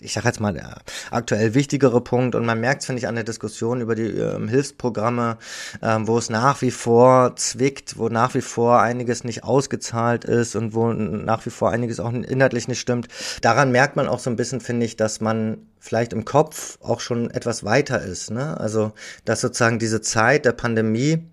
ich sage jetzt mal, der aktuell wichtigere Punkt. Und man merkt, finde ich, an der Diskussion über die ähm, Hilfsprogramme, ähm, wo es nach nach wie vor zwickt, wo nach wie vor einiges nicht ausgezahlt ist und wo nach wie vor einiges auch inhaltlich nicht stimmt. Daran merkt man auch so ein bisschen, finde ich, dass man vielleicht im Kopf auch schon etwas weiter ist. Ne? Also, dass sozusagen diese Zeit der Pandemie,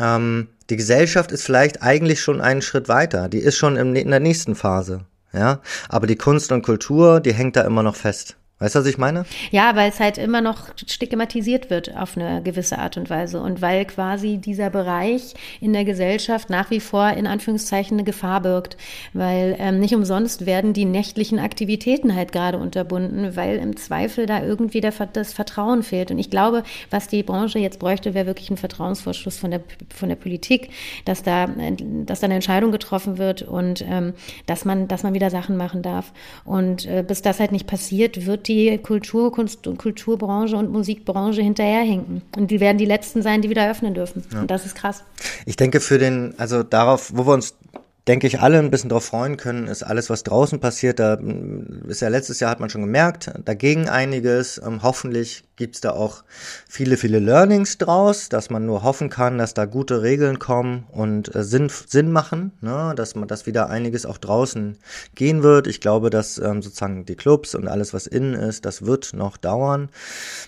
ähm, die Gesellschaft ist vielleicht eigentlich schon einen Schritt weiter. Die ist schon in der nächsten Phase. Ja, aber die Kunst und Kultur, die hängt da immer noch fest. Weißt du, was ich meine? Ja, weil es halt immer noch stigmatisiert wird auf eine gewisse Art und Weise und weil quasi dieser Bereich in der Gesellschaft nach wie vor in Anführungszeichen eine Gefahr birgt, weil ähm, nicht umsonst werden die nächtlichen Aktivitäten halt gerade unterbunden, weil im Zweifel da irgendwie der, das Vertrauen fehlt. Und ich glaube, was die Branche jetzt bräuchte, wäre wirklich ein Vertrauensvorschuss von der von der Politik, dass da dass da eine Entscheidung getroffen wird und ähm, dass man dass man wieder Sachen machen darf. Und äh, bis das halt nicht passiert, wird die Kultur, Kunst und Kulturbranche und Musikbranche hinterherhinken. Und die werden die Letzten sein, die wieder öffnen dürfen. Ja. Und das ist krass. Ich denke für den, also darauf, wo wir uns denke ich, alle ein bisschen darauf freuen können, ist alles, was draußen passiert. Da ist ja letztes Jahr hat man schon gemerkt, dagegen einiges. Ähm, hoffentlich gibt's da auch viele, viele Learnings draus, dass man nur hoffen kann, dass da gute Regeln kommen und äh, Sinn, Sinn machen, ne? dass man, dass wieder einiges auch draußen gehen wird. Ich glaube, dass ähm, sozusagen die Clubs und alles, was innen ist, das wird noch dauern.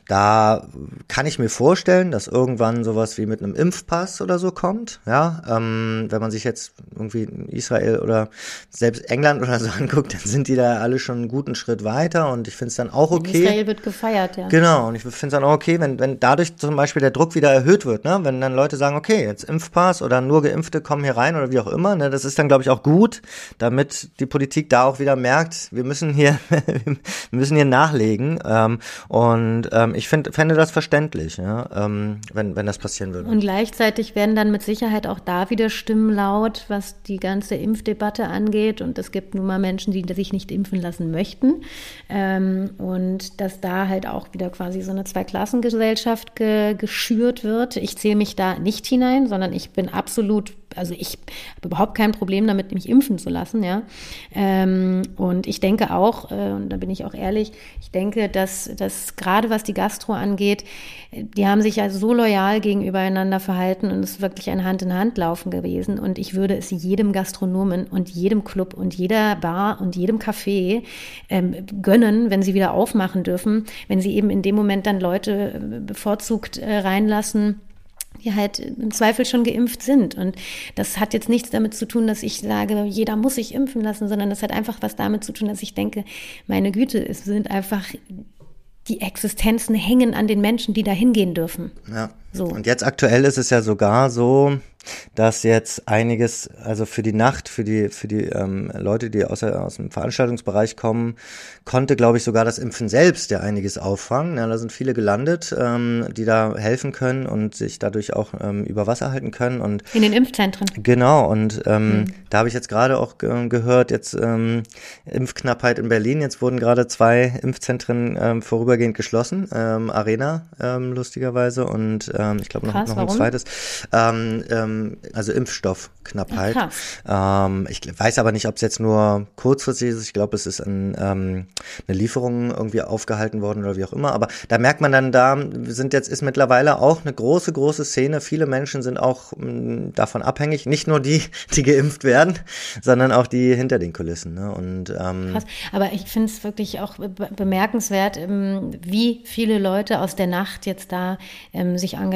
Da kann ich mir vorstellen, dass irgendwann sowas wie mit einem Impfpass oder so kommt. Ja, ähm, wenn man sich jetzt irgendwie Israel oder selbst England oder so *laughs* anguckt, dann sind die da alle schon einen guten Schritt weiter und ich finde es dann auch okay. Israel wird gefeiert, ja. Genau. Und ich finde es dann auch okay, wenn, wenn dadurch zum Beispiel der Druck wieder erhöht wird, ne? wenn dann Leute sagen, okay, jetzt Impfpass oder nur Geimpfte kommen hier rein oder wie auch immer, ne? das ist dann, glaube ich, auch gut, damit die Politik da auch wieder merkt, wir müssen hier, *laughs* wir müssen hier nachlegen. Ähm, und ähm, ich find, fände das verständlich, ja? ähm, wenn, wenn das passieren würde. Und gleichzeitig werden dann mit Sicherheit auch da wieder Stimmen laut, was die ganze Impfdebatte angeht. Und es gibt nun mal Menschen, die sich nicht impfen lassen möchten. Ähm, und dass da halt auch wieder quasi so so eine Zweiklassengesellschaft ge geschürt wird. Ich zähle mich da nicht hinein, sondern ich bin absolut, also ich habe überhaupt kein Problem damit, mich impfen zu lassen, ja. Ähm, und ich denke auch, äh, und da bin ich auch ehrlich, ich denke, dass, dass gerade was die Gastro angeht, die haben sich ja so loyal gegenübereinander verhalten und es ist wirklich ein Hand-in-Hand-Laufen gewesen. Und ich würde es jedem Gastronomen und jedem Club und jeder Bar und jedem Café ähm, gönnen, wenn sie wieder aufmachen dürfen, wenn sie eben in dem Moment dann Leute äh, bevorzugt äh, reinlassen, die halt im Zweifel schon geimpft sind. Und das hat jetzt nichts damit zu tun, dass ich sage, jeder muss sich impfen lassen, sondern das hat einfach was damit zu tun, dass ich denke, meine Güte, es sind einfach die Existenzen hängen an den Menschen, die da hingehen dürfen. Ja. So. Und jetzt aktuell ist es ja sogar so, dass jetzt einiges, also für die Nacht, für die, für die ähm, Leute, die aus, aus dem Veranstaltungsbereich kommen, konnte, glaube ich, sogar das Impfen selbst ja einiges auffangen. Ja, da sind viele gelandet, ähm, die da helfen können und sich dadurch auch ähm, über Wasser halten können. Und In den Impfzentren. Genau, und ähm, mhm. da habe ich jetzt gerade auch ge gehört, jetzt ähm, Impfknappheit in Berlin. Jetzt wurden gerade zwei Impfzentren ähm, vorübergehend geschlossen, ähm, Arena ähm, lustigerweise und ähm, ich glaube noch, noch ein warum? zweites. Ähm, ähm, also Impfstoffknappheit. Ja, ähm, ich weiß aber nicht, ob es jetzt nur kurzfristig ist. Ich glaube, es ist ein, ähm, eine Lieferung irgendwie aufgehalten worden oder wie auch immer. Aber da merkt man dann, da sind jetzt ist mittlerweile auch eine große, große Szene. Viele Menschen sind auch mh, mm, davon abhängig. Nicht nur die, *laughs* die geimpft werden, sondern auch die hinter den Kulissen. Ne? Und ähm, Krass. Aber ich finde es wirklich auch bemerkenswert, ähm, wie viele Leute aus der Nacht jetzt da ähm, sich engagieren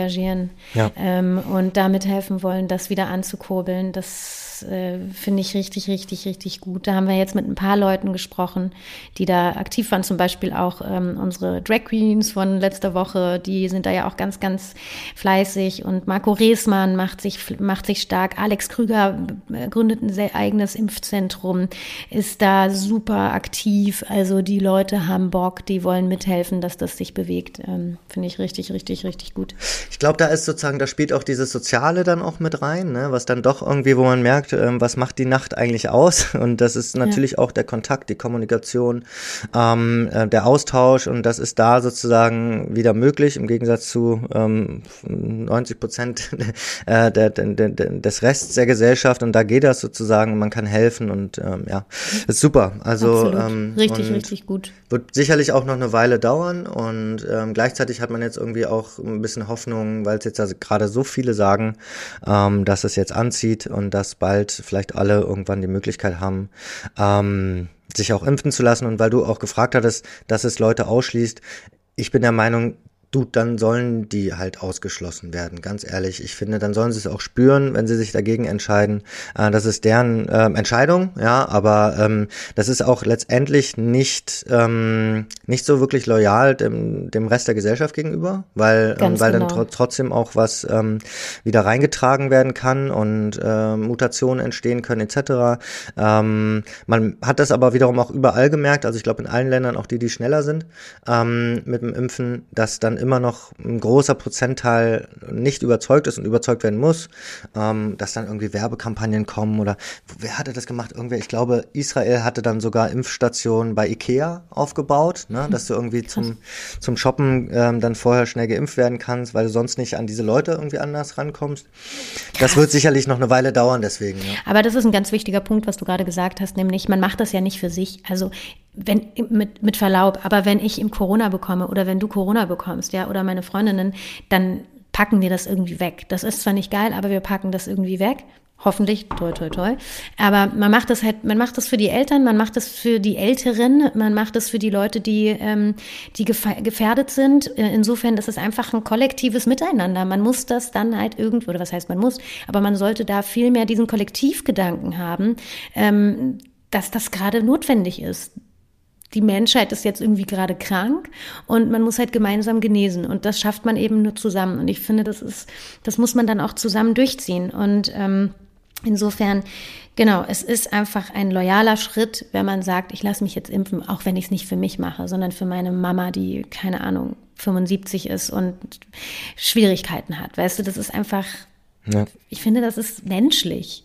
ja. ähm, und damit helfen wollen, das wieder anzukurbeln. Das äh, finde ich richtig, richtig, richtig gut. Da haben wir jetzt mit ein paar Leuten gesprochen, die da aktiv waren. Zum Beispiel auch ähm, unsere Drag Queens von letzter Woche, die sind da ja auch ganz, ganz fleißig. Und Marco Reesmann macht sich, macht sich stark. Alex Krüger äh, gründet ein sehr eigenes Impfzentrum, ist da super aktiv. Also die Leute haben Bock, die wollen mithelfen, dass das sich bewegt. Ähm, finde ich richtig, richtig, richtig gut. Ich glaube, da ist sozusagen, da spielt auch dieses Soziale dann auch mit rein, ne? was dann doch irgendwie, wo man merkt, ähm, was macht die Nacht eigentlich aus? *laughs* Und das ist natürlich ja. auch der Kontakt, die Kommunikation, ähm, äh, der Austausch und das ist da sozusagen wieder möglich im Gegensatz zu ähm, 90 Prozent *laughs* äh, der, der, der, des Rests der Gesellschaft und da geht das sozusagen, man kann helfen und ähm, ja, ist super. Also ähm, richtig, richtig gut. Wird sicherlich auch noch eine Weile dauern und ähm, gleichzeitig hat man jetzt irgendwie auch ein bisschen Hoffnung, weil es jetzt also gerade so viele sagen, ähm, dass es jetzt anzieht und dass bald bald vielleicht alle irgendwann die Möglichkeit haben, ähm, sich auch impfen zu lassen. Und weil du auch gefragt hattest, dass es Leute ausschließt, ich bin der Meinung, du, dann sollen die halt ausgeschlossen werden, ganz ehrlich. Ich finde, dann sollen sie es auch spüren, wenn sie sich dagegen entscheiden. Äh, das ist deren äh, Entscheidung, ja, aber ähm, das ist auch letztendlich nicht, ähm, nicht so wirklich loyal dem, dem Rest der Gesellschaft gegenüber, weil, ähm, weil genau. dann tr trotzdem auch was ähm, wieder reingetragen werden kann und äh, Mutationen entstehen können, etc. Ähm, man hat das aber wiederum auch überall gemerkt, also ich glaube in allen Ländern, auch die, die schneller sind ähm, mit dem Impfen, dass dann immer noch ein großer Prozentteil nicht überzeugt ist und überzeugt werden muss, ähm, dass dann irgendwie Werbekampagnen kommen oder wer hatte das gemacht? Irgendwer, ich glaube, Israel hatte dann sogar Impfstationen bei Ikea aufgebaut, ne, dass du irgendwie zum, zum Shoppen ähm, dann vorher schnell geimpft werden kannst, weil du sonst nicht an diese Leute irgendwie anders rankommst. Das wird sicherlich noch eine Weile dauern, deswegen. Ja. Aber das ist ein ganz wichtiger Punkt, was du gerade gesagt hast, nämlich man macht das ja nicht für sich. Also wenn, mit, mit Verlaub, aber wenn ich im Corona bekomme oder wenn du Corona bekommst, ja, oder meine Freundinnen, dann packen wir das irgendwie weg. Das ist zwar nicht geil, aber wir packen das irgendwie weg. Hoffentlich, toi, toi, toi. Aber man macht das halt, man macht das für die Eltern, man macht das für die Älteren, man macht das für die Leute, die, ähm, die gefährdet sind. Insofern ist es einfach ein kollektives Miteinander. Man muss das dann halt irgendwo, oder was heißt man muss, aber man sollte da viel mehr diesen Kollektivgedanken haben, ähm, dass das gerade notwendig ist die Menschheit ist jetzt irgendwie gerade krank und man muss halt gemeinsam genesen und das schafft man eben nur zusammen und ich finde, das ist, das muss man dann auch zusammen durchziehen und ähm, insofern Genau, es ist einfach ein loyaler Schritt, wenn man sagt, ich lasse mich jetzt impfen, auch wenn ich es nicht für mich mache, sondern für meine Mama, die, keine Ahnung, 75 ist und Schwierigkeiten hat. Weißt du, das ist einfach, ja. ich finde, das ist menschlich.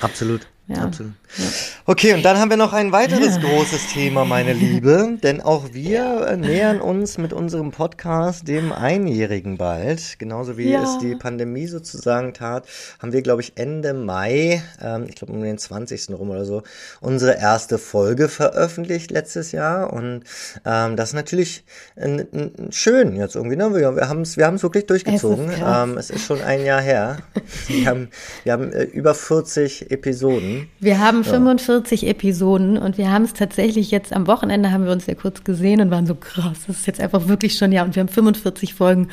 Absolut. Ja. Absolut. Ja. Okay, und dann haben wir noch ein weiteres ja. großes Thema, meine Liebe, denn auch wir ja. nähern uns mit unserem Podcast dem Einjährigen bald. Genauso wie es die Pandemie sozusagen tat, haben wir, glaube ich, Ende Mai, ähm, ich glaube um den 20. rum oder so, unsere erste Folge veröffentlicht letztes Jahr. Und ähm, das ist natürlich ein, ein, schön jetzt irgendwie. Ne? Wir, wir haben es wir wirklich durchgezogen. Es ist, ähm, es ist schon ein Jahr her. Wir haben, wir haben äh, über 40 Episoden. Wir haben 45 Episoden und wir haben es tatsächlich jetzt am Wochenende haben wir uns ja kurz gesehen und waren so krass, das ist jetzt einfach wirklich schon ja und wir haben 45 Folgen.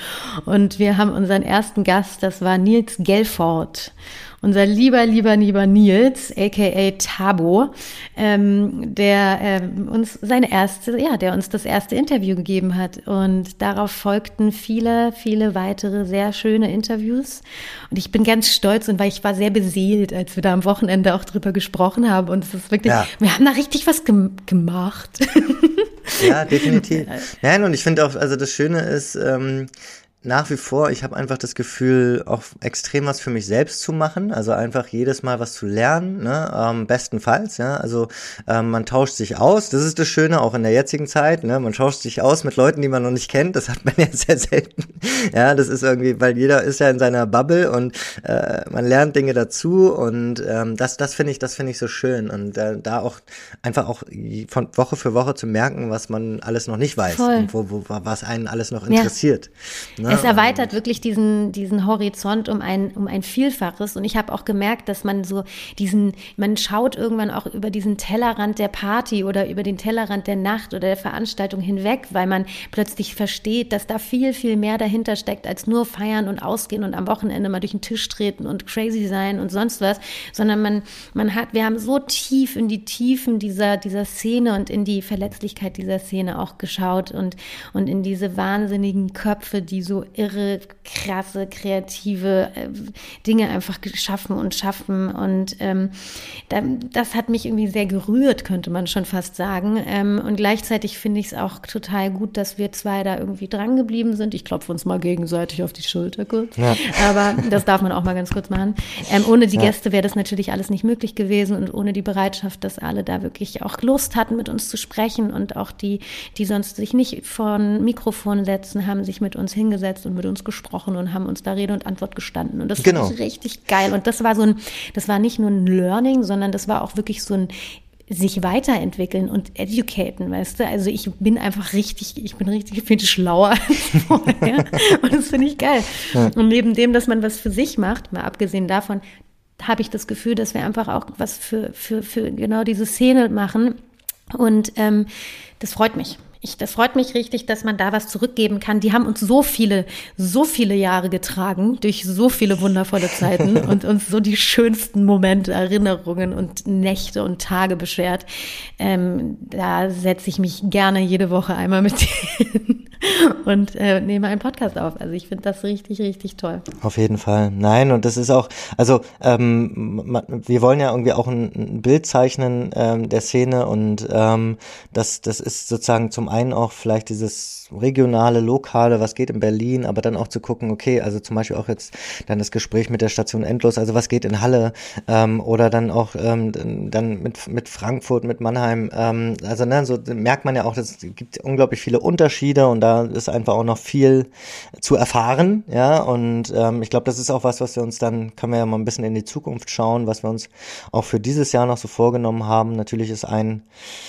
Und wir haben unseren ersten Gast, das war Nils Gelford unser lieber, lieber, lieber Nils, aka Tabo, ähm, der äh, uns seine erste, ja, der uns das erste Interview gegeben hat. Und darauf folgten viele, viele weitere sehr schöne Interviews. Und ich bin ganz stolz und weil ich war sehr beseelt, als wir da am Wochenende auch drüber gesprochen haben. Und es ist wirklich, ja. wir haben da richtig was gem gemacht. Ja, definitiv. *laughs* Nein, und ich finde auch, also das Schöne ist, ähm, nach wie vor, ich habe einfach das Gefühl, auch extrem was für mich selbst zu machen. Also einfach jedes Mal was zu lernen, ne? ähm, bestenfalls, ja. Also ähm, man tauscht sich aus. Das ist das Schöne, auch in der jetzigen Zeit, ne? Man tauscht sich aus mit Leuten, die man noch nicht kennt. Das hat man *laughs* ja sehr selten. Ja, das ist irgendwie, weil jeder ist ja in seiner Bubble und äh, man lernt Dinge dazu und ähm, das, das finde ich, das finde ich so schön. Und äh, da auch einfach auch von Woche für Woche zu merken, was man alles noch nicht weiß Voll. und wo, wo, was einen alles noch interessiert. Ja. Ne? Es erweitert wirklich diesen, diesen Horizont um ein, um ein Vielfaches. Und ich habe auch gemerkt, dass man so diesen, man schaut irgendwann auch über diesen Tellerrand der Party oder über den Tellerrand der Nacht oder der Veranstaltung hinweg, weil man plötzlich versteht, dass da viel, viel mehr dahinter steckt, als nur feiern und ausgehen und am Wochenende mal durch den Tisch treten und crazy sein und sonst was, sondern man, man hat, wir haben so tief in die Tiefen dieser, dieser Szene und in die Verletzlichkeit dieser Szene auch geschaut und, und in diese wahnsinnigen Köpfe, die so irre, krasse, kreative äh, Dinge einfach geschaffen und schaffen. Und ähm, da, das hat mich irgendwie sehr gerührt, könnte man schon fast sagen. Ähm, und gleichzeitig finde ich es auch total gut, dass wir zwei da irgendwie dran geblieben sind. Ich klopfe uns mal gegenseitig auf die Schulter kurz. Ja. Aber das darf man auch mal ganz kurz machen. Ähm, ohne die ja. Gäste wäre das natürlich alles nicht möglich gewesen und ohne die Bereitschaft, dass alle da wirklich auch Lust hatten, mit uns zu sprechen und auch die, die sonst sich nicht vor ein Mikrofon setzen, haben sich mit uns hingesetzt hingesetzt und mit uns gesprochen und haben uns da Rede und Antwort gestanden. Und das genau. ich richtig geil. Und das war so ein, das war nicht nur ein Learning, sondern das war auch wirklich so ein sich weiterentwickeln und educaten, weißt du? Also ich bin einfach richtig, ich bin richtig viel schlauer *laughs* als vorher. und das finde ich geil. Ja. Und neben dem, dass man was für sich macht, mal abgesehen davon, habe ich das Gefühl, dass wir einfach auch was für, für, für genau diese Szene machen. Und ähm, das freut mich. Ich, das freut mich richtig, dass man da was zurückgeben kann. Die haben uns so viele, so viele Jahre getragen, durch so viele wundervolle Zeiten *laughs* und uns so die schönsten Momente, Erinnerungen und Nächte und Tage beschert. Ähm, da setze ich mich gerne jede Woche einmal mit denen und äh, nehme einen Podcast auf. Also ich finde das richtig, richtig toll. Auf jeden Fall. Nein, und das ist auch, also ähm, wir wollen ja irgendwie auch ein, Bild zeichnen ähm, der Szene und ähm, das, das ist sozusagen zum einen auch vielleicht dieses regionale, lokale, was geht in Berlin, aber dann auch zu gucken, okay, also zum Beispiel auch jetzt dann das Gespräch mit der Station Endlos, also was geht in Halle ähm, oder dann auch ähm, dann mit, mit Frankfurt, mit Mannheim, ähm, also ne, so merkt man ja auch, es gibt unglaublich viele Unterschiede und da ist einfach auch noch viel zu erfahren, ja, und ähm, ich glaube, das ist auch was, was wir uns dann, können wir ja mal ein bisschen in die Zukunft schauen, was wir uns auch für dieses Jahr noch so vorgenommen haben. Natürlich ist ein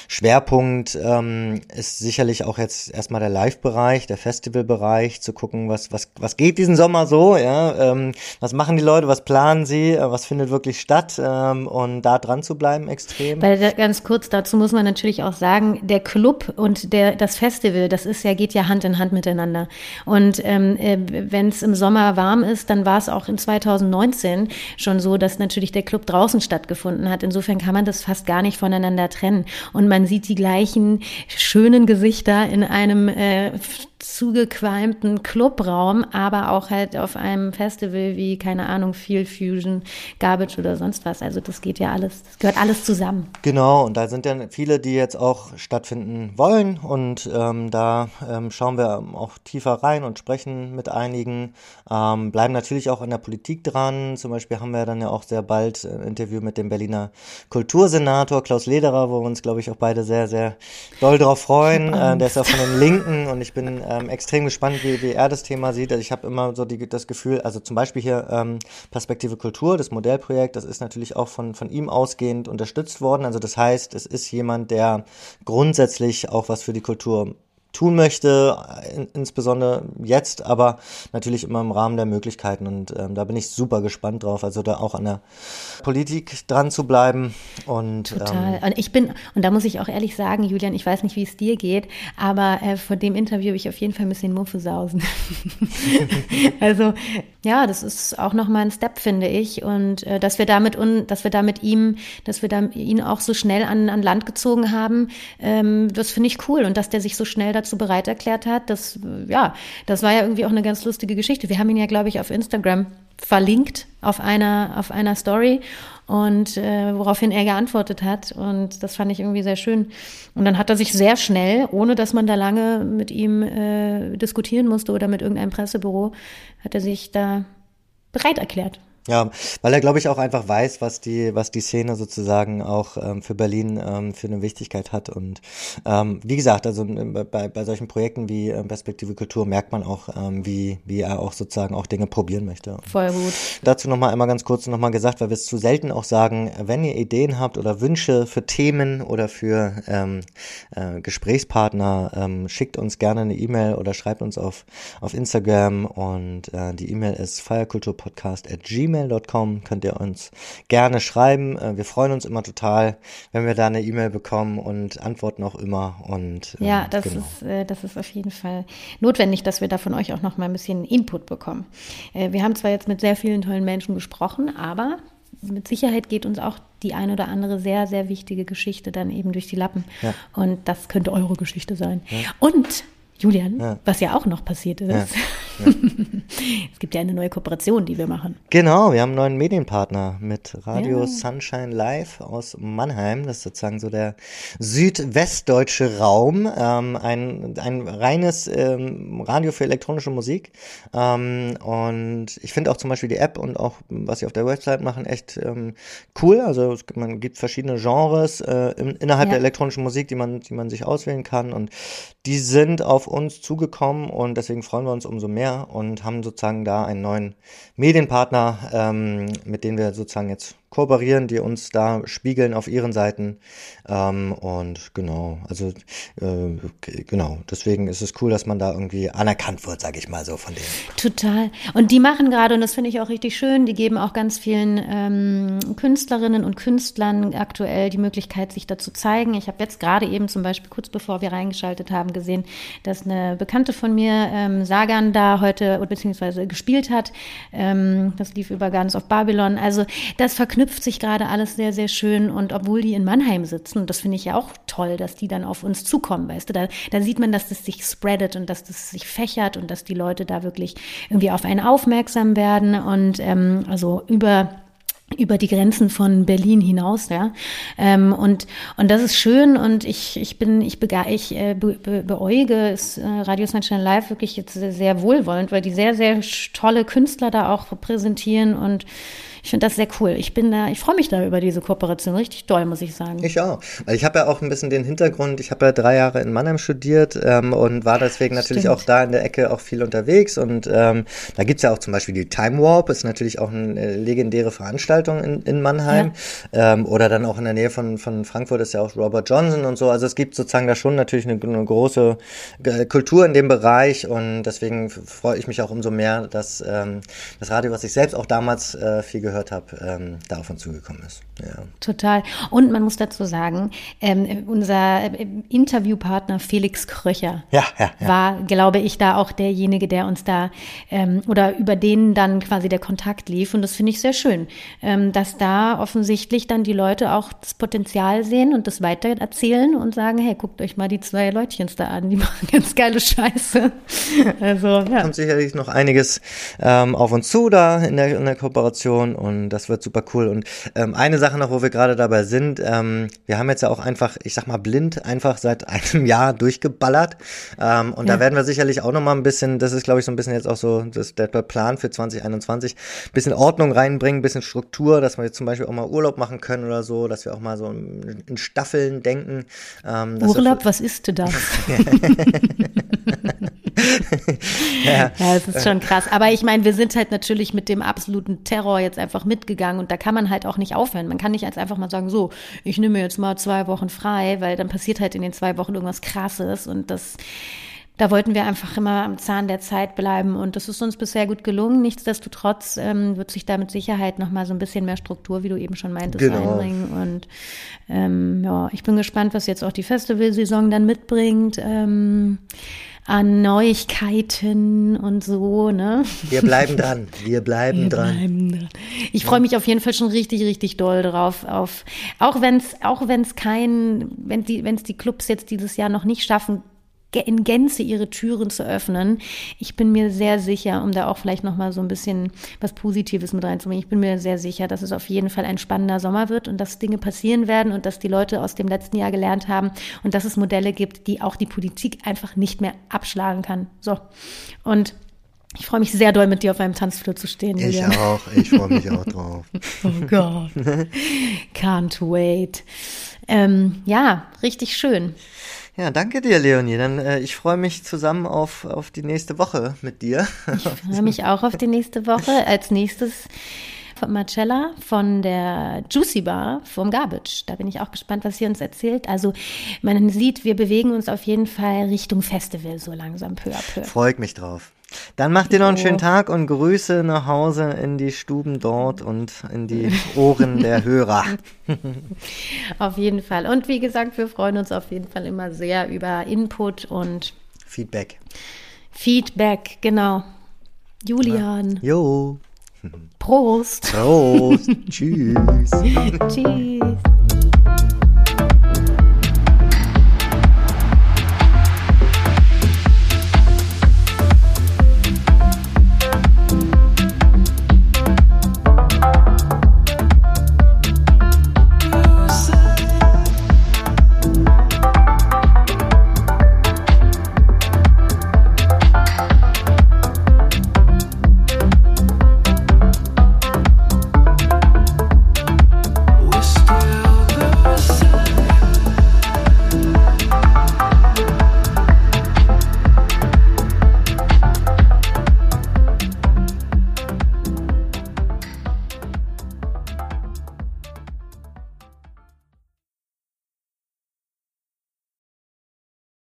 Schwerpunkt, ähm, ist sicherlich auch jetzt erstmal der Live-Bereich, der Festivalbereich, zu gucken, was, was, was geht diesen Sommer so, ja, ähm, was machen die Leute, was planen sie, äh, was findet wirklich statt ähm, und da dran zu bleiben extrem. Weil ganz kurz dazu muss man natürlich auch sagen, der Club und der, das Festival, das ist ja, geht ja Hand in Hand miteinander. Und ähm, äh, wenn es im Sommer warm ist, dann war es auch in 2019 schon so, dass natürlich der Club draußen stattgefunden hat. Insofern kann man das fast gar nicht voneinander trennen. Und man sieht die gleichen schönen Gesichter in einem äh, w zugequalmten Clubraum, aber auch halt auf einem Festival wie, keine Ahnung, Feel Fusion, Garbage oder sonst was. Also das geht ja alles, das gehört alles zusammen. Genau, und da sind ja viele, die jetzt auch stattfinden wollen und ähm, da ähm, schauen wir auch tiefer rein und sprechen mit einigen, ähm, bleiben natürlich auch an der Politik dran. Zum Beispiel haben wir dann ja auch sehr bald ein Interview mit dem Berliner Kultursenator Klaus Lederer, wo wir uns, glaube ich, auch beide sehr, sehr doll drauf freuen. Äh, der ist auch von den Linken und ich bin ähm, extrem gespannt, wie, wie er das Thema sieht. Also ich habe immer so die, das Gefühl, also zum Beispiel hier ähm, Perspektive Kultur, das Modellprojekt, das ist natürlich auch von, von ihm ausgehend unterstützt worden. Also das heißt, es ist jemand, der grundsätzlich auch was für die Kultur tun möchte, in, insbesondere jetzt, aber natürlich immer im Rahmen der Möglichkeiten. Und ähm, da bin ich super gespannt drauf, also da auch an der Politik dran zu bleiben. Und, Total. Ähm, und ich bin, und da muss ich auch ehrlich sagen, Julian, ich weiß nicht, wie es dir geht, aber äh, vor dem Interview habe ich auf jeden Fall ein bisschen Muffesausen. *laughs* also ja, das ist auch nochmal ein Step, finde ich. Und äh, dass wir damit un, dass wir da mit ihm, dass wir da ihn auch so schnell an, an Land gezogen haben, ähm, das finde ich cool. Und dass der sich so schnell dazu bereit erklärt hat, das, ja, das war ja irgendwie auch eine ganz lustige Geschichte. Wir haben ihn ja, glaube ich, auf Instagram verlinkt auf einer, auf einer Story und äh, woraufhin er geantwortet hat. Und das fand ich irgendwie sehr schön. Und dann hat er sich sehr schnell, ohne dass man da lange mit ihm äh, diskutieren musste oder mit irgendeinem Pressebüro, hat er sich da bereit erklärt. Ja, weil er, glaube ich, auch einfach weiß, was die, was die Szene sozusagen auch ähm, für Berlin ähm, für eine Wichtigkeit hat. Und ähm, wie gesagt, also äh, bei, bei solchen Projekten wie äh, Perspektive Kultur merkt man auch, ähm, wie, wie er auch sozusagen auch Dinge probieren möchte. Voll gut. Dazu nochmal einmal ganz kurz nochmal gesagt, weil wir es zu selten auch sagen, wenn ihr Ideen habt oder Wünsche für Themen oder für ähm, äh, Gesprächspartner, ähm, schickt uns gerne eine E-Mail oder schreibt uns auf, auf Instagram und äh, die E-Mail ist feierkulturpodcast at gmail gmail.com könnt ihr uns gerne schreiben. Äh, wir freuen uns immer total, wenn wir da eine E-Mail bekommen und antworten auch immer. Und, ähm, ja, das, genau. ist, äh, das ist auf jeden Fall notwendig, dass wir da von euch auch noch mal ein bisschen Input bekommen. Äh, wir haben zwar jetzt mit sehr vielen tollen Menschen gesprochen, aber mit Sicherheit geht uns auch die ein oder andere sehr, sehr wichtige Geschichte dann eben durch die Lappen. Ja. Und das könnte eure Geschichte sein. Ja. Und Julian, ja. was ja auch noch passiert ist. *laughs* Ja. Ja. *laughs* es gibt ja eine neue Kooperation, die wir machen. Genau, wir haben einen neuen Medienpartner mit Radio Sunshine Live aus Mannheim. Das ist sozusagen so der südwestdeutsche Raum. Ähm, ein, ein reines ähm, Radio für elektronische Musik. Ähm, und ich finde auch zum Beispiel die App und auch, was sie auf der Website machen, echt ähm, cool. Also es, man gibt verschiedene Genres äh, in, innerhalb der elektronischen Musik, die man, die man sich auswählen kann. Und die sind auf uns zugekommen und deswegen freuen wir uns umso mehr und haben sozusagen da einen neuen Medienpartner, ähm, mit dem wir sozusagen jetzt kooperieren, die uns da spiegeln auf ihren Seiten. Ähm, und genau, also äh, genau, deswegen ist es cool, dass man da irgendwie anerkannt wird, sage ich mal so von denen. Total. Und die machen gerade, und das finde ich auch richtig schön, die geben auch ganz vielen ähm, Künstlerinnen und Künstlern aktuell die Möglichkeit, sich da zu zeigen. Ich habe jetzt gerade eben zum Beispiel kurz bevor wir reingeschaltet haben gesehen, dass eine Bekannte von mir, ähm, Sagan, da heute beziehungsweise gespielt hat. Ähm, das lief über Guns of Babylon. Also das verknüpft verknüpft sich gerade alles sehr, sehr schön. Und obwohl die in Mannheim sitzen, und das finde ich ja auch toll, dass die dann auf uns zukommen, weißt du, da, da sieht man, dass das sich spreadet und dass das sich fächert und dass die Leute da wirklich irgendwie auf einen aufmerksam werden und ähm, also über über die Grenzen von Berlin hinaus, ja. Ähm, und, und das ist schön und ich, ich bin, ich, bege ich äh, be, be, beäuge es, äh, Radio Sunshine Live wirklich jetzt sehr, sehr wohlwollend, weil die sehr, sehr tolle Künstler da auch präsentieren und ich finde das sehr cool. Ich bin da, ich freue mich da über diese Kooperation richtig doll, muss ich sagen. Ich auch. Weil ich habe ja auch ein bisschen den Hintergrund, ich habe ja drei Jahre in Mannheim studiert ähm, und war deswegen natürlich Stimmt. auch da in der Ecke auch viel unterwegs. Und ähm, da gibt's ja auch zum Beispiel die Time Warp, ist natürlich auch eine äh, legendäre Veranstaltung in, in Mannheim. Ja. Ähm, oder dann auch in der Nähe von, von Frankfurt ist ja auch Robert Johnson und so. Also es gibt sozusagen da schon natürlich eine, eine große äh, Kultur in dem Bereich und deswegen freue ich mich auch umso mehr, dass ähm, das Radio, was ich selbst auch damals äh, viel gehört gehört habe, ähm, da auf uns zugekommen ist. Ja. Total. Und man muss dazu sagen, ähm, unser äh, Interviewpartner Felix Kröcher ja, ja, war, glaube ich, da auch derjenige, der uns da ähm, oder über den dann quasi der Kontakt lief. Und das finde ich sehr schön, ähm, dass da offensichtlich dann die Leute auch das Potenzial sehen und das weiter erzählen und sagen, hey, guckt euch mal die zwei Leutchens da an, die *laughs* machen ganz geile Scheiße. Also, ja. Kommt sicherlich noch einiges ähm, auf uns zu da in der, in der Kooperation und das wird super cool. Und ähm, eine Sache noch, wo wir gerade dabei sind, ähm, wir haben jetzt ja auch einfach, ich sag mal, blind einfach seit *laughs* einem Jahr durchgeballert. Ähm, und ja. da werden wir sicherlich auch nochmal ein bisschen, das ist glaube ich so ein bisschen jetzt auch so das, der Plan für 2021, bisschen Ordnung reinbringen, bisschen Struktur, dass wir jetzt zum Beispiel auch mal Urlaub machen können oder so, dass wir auch mal so in, in Staffeln denken. Ähm, Urlaub, was ist das? *laughs* *laughs* *laughs* ja. ja, es ist schon krass. Aber ich meine, wir sind halt natürlich mit dem absoluten Terror jetzt einfach mitgegangen und da kann man halt auch nicht aufhören. Man kann nicht als einfach mal sagen, so, ich nehme jetzt mal zwei Wochen frei, weil dann passiert halt in den zwei Wochen irgendwas Krasses und das da wollten wir einfach immer am Zahn der Zeit bleiben und das ist uns bisher gut gelungen. Nichtsdestotrotz ähm, wird sich da mit Sicherheit noch mal so ein bisschen mehr Struktur, wie du eben schon meintest, genau. einbringen. Und ähm, ja, ich bin gespannt, was jetzt auch die Festivalsaison dann mitbringt. Ähm, an Neuigkeiten und so, ne? Wir bleiben dran. Wir bleiben wir dran. Bleiben dran. Ich freue mich auf jeden Fall schon richtig, richtig doll drauf. Auf, auch wenn es, auch wenn es kein, wenn die, wenn es die Clubs jetzt dieses Jahr noch nicht schaffen, in Gänze ihre Türen zu öffnen. Ich bin mir sehr sicher, um da auch vielleicht noch mal so ein bisschen was Positives mit reinzubringen. Ich bin mir sehr sicher, dass es auf jeden Fall ein spannender Sommer wird und dass Dinge passieren werden und dass die Leute aus dem letzten Jahr gelernt haben und dass es Modelle gibt, die auch die Politik einfach nicht mehr abschlagen kann. So. Und ich freue mich sehr doll, mit dir auf einem Tanzflur zu stehen. Ich Julian. auch. Ich freue mich auch *laughs* drauf. oh Gott. *laughs* Can't wait. Ähm, ja, richtig schön. Ja, danke dir, Leonie. Dann äh, ich freue mich zusammen auf, auf die nächste Woche mit dir. Ich freue mich auch auf die nächste Woche. *laughs* Als nächstes von Marcella von der Juicy Bar vom Garbage. Da bin ich auch gespannt, was sie uns erzählt. Also man sieht, wir bewegen uns auf jeden Fall Richtung Festival so langsam peu à peu. Freue mich drauf. Dann macht dir noch einen schönen Tag und Grüße nach Hause in die Stuben dort und in die Ohren der *laughs* Hörer. auf jeden Fall. Und wie gesagt, wir freuen uns auf jeden Fall immer sehr über Input und Feedback. Feedback, genau. Julian. Jo. Prost. Prost. *laughs* Tschüss. Tschüss.